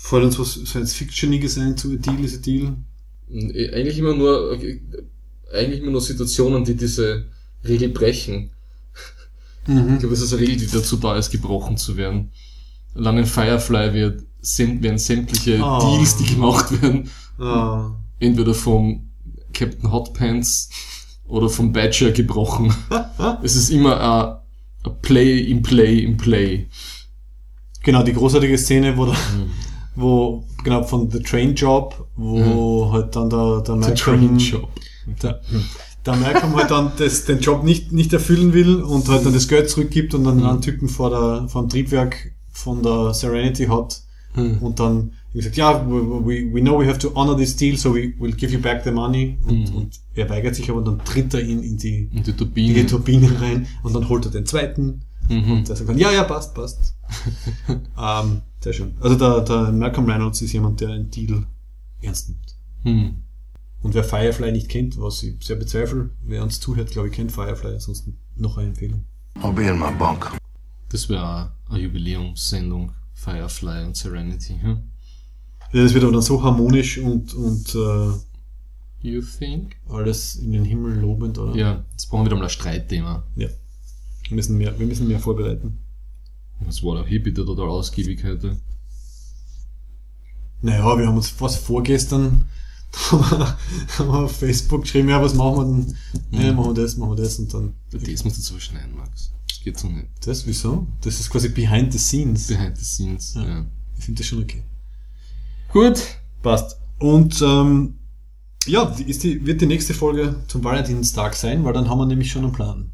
Fällt uns was Science-Fictioniges ein zu A Deal is a Deal? Äh, Eigentlich immer nur, äh, eigentlich immer nur Situationen, die diese Regel brechen. Ich glaube, das ist eine Regel, die dazu da ist, gebrochen zu werden. Allein in Firefly wird, sind, werden sämtliche Oh. Deals, die gemacht werden, Ah, entweder vom Captain Hotpants oder vom Badger gebrochen. es ist immer ein, Play im Play im Play. genau, die großartige Szene, wo, da, Mhm. Wo genau von The Train Job, wo halt dann der, der Malcolm, Der, der Malcolm halt dann das, den Job nicht, nicht erfüllen will und halt dann das Geld zurückgibt und dann Mhm. einen Typen vor, der, vor dem Triebwerk von der Serenity hat Mhm. und dann gesagt, ja, we, we, we know we have to honor this deal, so we will give you back the money. Und, Mhm. und er weigert sich, aber dann tritt er ihn in die, Und die in die Turbine. Rein und dann holt er den zweiten Mhm. und der sagt dann, ja, ja, passt, passt. ähm, sehr schön. Also der, der Malcolm Reynolds ist jemand, der einen Deal ernst nimmt. Hm. Und wer Firefly nicht kennt, was ich sehr bezweifle, wer uns zuhört, glaube ich, kennt Firefly, ansonsten noch eine Empfehlung. I'll be in my bunk. Das wäre eine Jubiläumssendung. Firefly und Serenity. Hm? Ja, das wird aber dann so harmonisch und, und äh, You think? alles in den Himmel lobend, oder? Ja, jetzt brauchen wir wieder mal ein Streitthema. ja. Wir müssen mehr, wir müssen mehr vorbereiten. Das war der Hippie, der total ausgiebig heute. Naja, wir haben uns was vorgestern haben wir, auf Facebook geschrieben, ja, was machen wir denn? Ja, machen wir das, machen wir das und dann. Das musst du so schneiden, Max. Das geht so nicht. Das, wieso? Das ist quasi behind the scenes. Behind the scenes. Ja. Ja. Ich finde das schon okay. Gut. Passt. Und ähm, ja, ist die, wird die nächste Folge zum Valentinstag sein, weil dann haben wir nämlich schon einen Plan.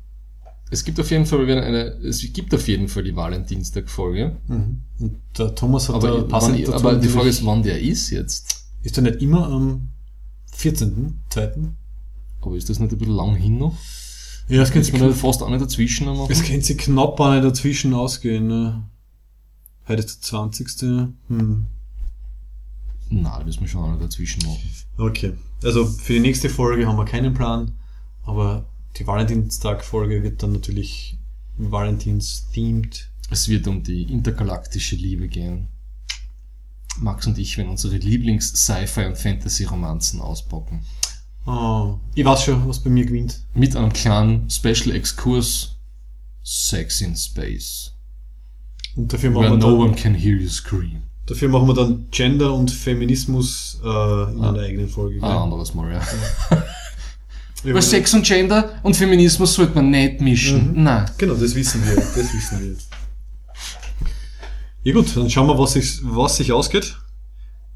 Es gibt auf jeden Fall wir werden eine, es gibt auf jeden Fall die Valentinstag-Folge. Und der Thomas hat da Aber, passend wann, dazu aber die Frage ist, wann der ist jetzt. ist er nicht immer am 14.2.? Aber ist das nicht ein bisschen lang hin noch? Ja, das Ist könnte man nicht fast auch nicht dazwischen machen? Es könnte sich knapp auch nicht dazwischen ausgehen. Ne? Heute ist der 20. Hm. Nein, das müssen wir schon auch nicht dazwischen machen. Okay. Also für die nächste Folge haben wir keinen Plan, aber die Valentinstag-Folge wird dann natürlich Valentins-themed. Es wird um die intergalaktische Liebe gehen. Max und ich werden unsere Lieblings-Sci-Fi- und Fantasy-Romanzen auspacken. Oh, ich weiß schon, was bei mir gewinnt. Mit einem kleinen Special-Exkurs Sex in Space. Und dafür Where machen, wir no one dann, can hear you scream. dafür machen wir dann Gender und Feminismus äh, in einer eigenen Folge. Ein gell? anderes Mal, ja. Ja, Weil Sex und Gender und Feminismus sollte man nicht mischen. Nein. Genau, das wissen wir. Das wissen wir. Ja gut, dann schauen wir, was sich, was sich ausgeht.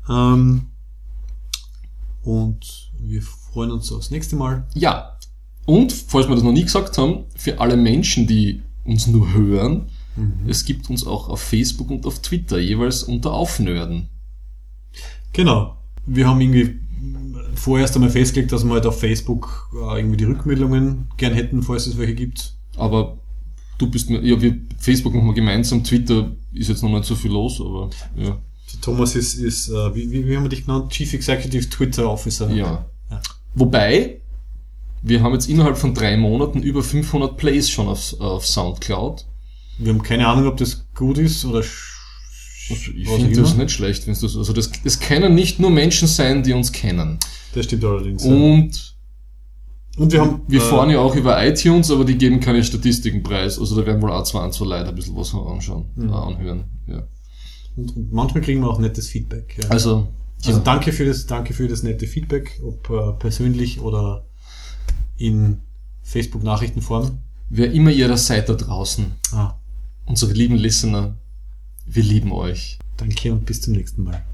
Ähm, und wir freuen uns aufs nächste Mal. Ja. Und, falls wir das noch nie gesagt haben, für alle Menschen, die uns nur hören, es gibt uns auch auf Facebook und auf Twitter, jeweils unter Aufnörden. Genau. Wir haben irgendwie vorerst einmal festgelegt, dass wir halt auf Facebook äh, irgendwie die Rückmeldungen gern hätten, falls es welche gibt. Aber du bist ja, wir, Facebook machen wir gemeinsam, Twitter ist jetzt noch nicht so viel los, aber ja. Thomas ist, ist äh, wie, wie, wie haben wir dich genannt? Chief Executive Twitter Officer. ja. Wobei, wir haben jetzt innerhalb von drei Monaten über 500 Plays schon auf, auf Soundcloud. Wir haben keine Ahnung, ob das gut ist oder sch- Also ich finde das nicht schlecht, wenn das, also das, das können nicht nur Menschen sein, die uns kennen. Das stimmt allerdings. ja. Und Und wir haben wir äh, fahren ja auch über iTunes, aber die geben keine Statistiken preis. Also da werden wohl auch zwei, zwei Leute ein bisschen was anschauen, Mhm. anhören. Ja. und, und manchmal kriegen wir auch nettes Feedback. Ja. Also, Also ja. danke für das, danke für das nette Feedback, ob äh, persönlich oder in Facebook-Nachrichtenform. wer immer ihr da seid da draußen, Ah, unsere lieben Listener, wir lieben euch. danke und bis zum nächsten Mal.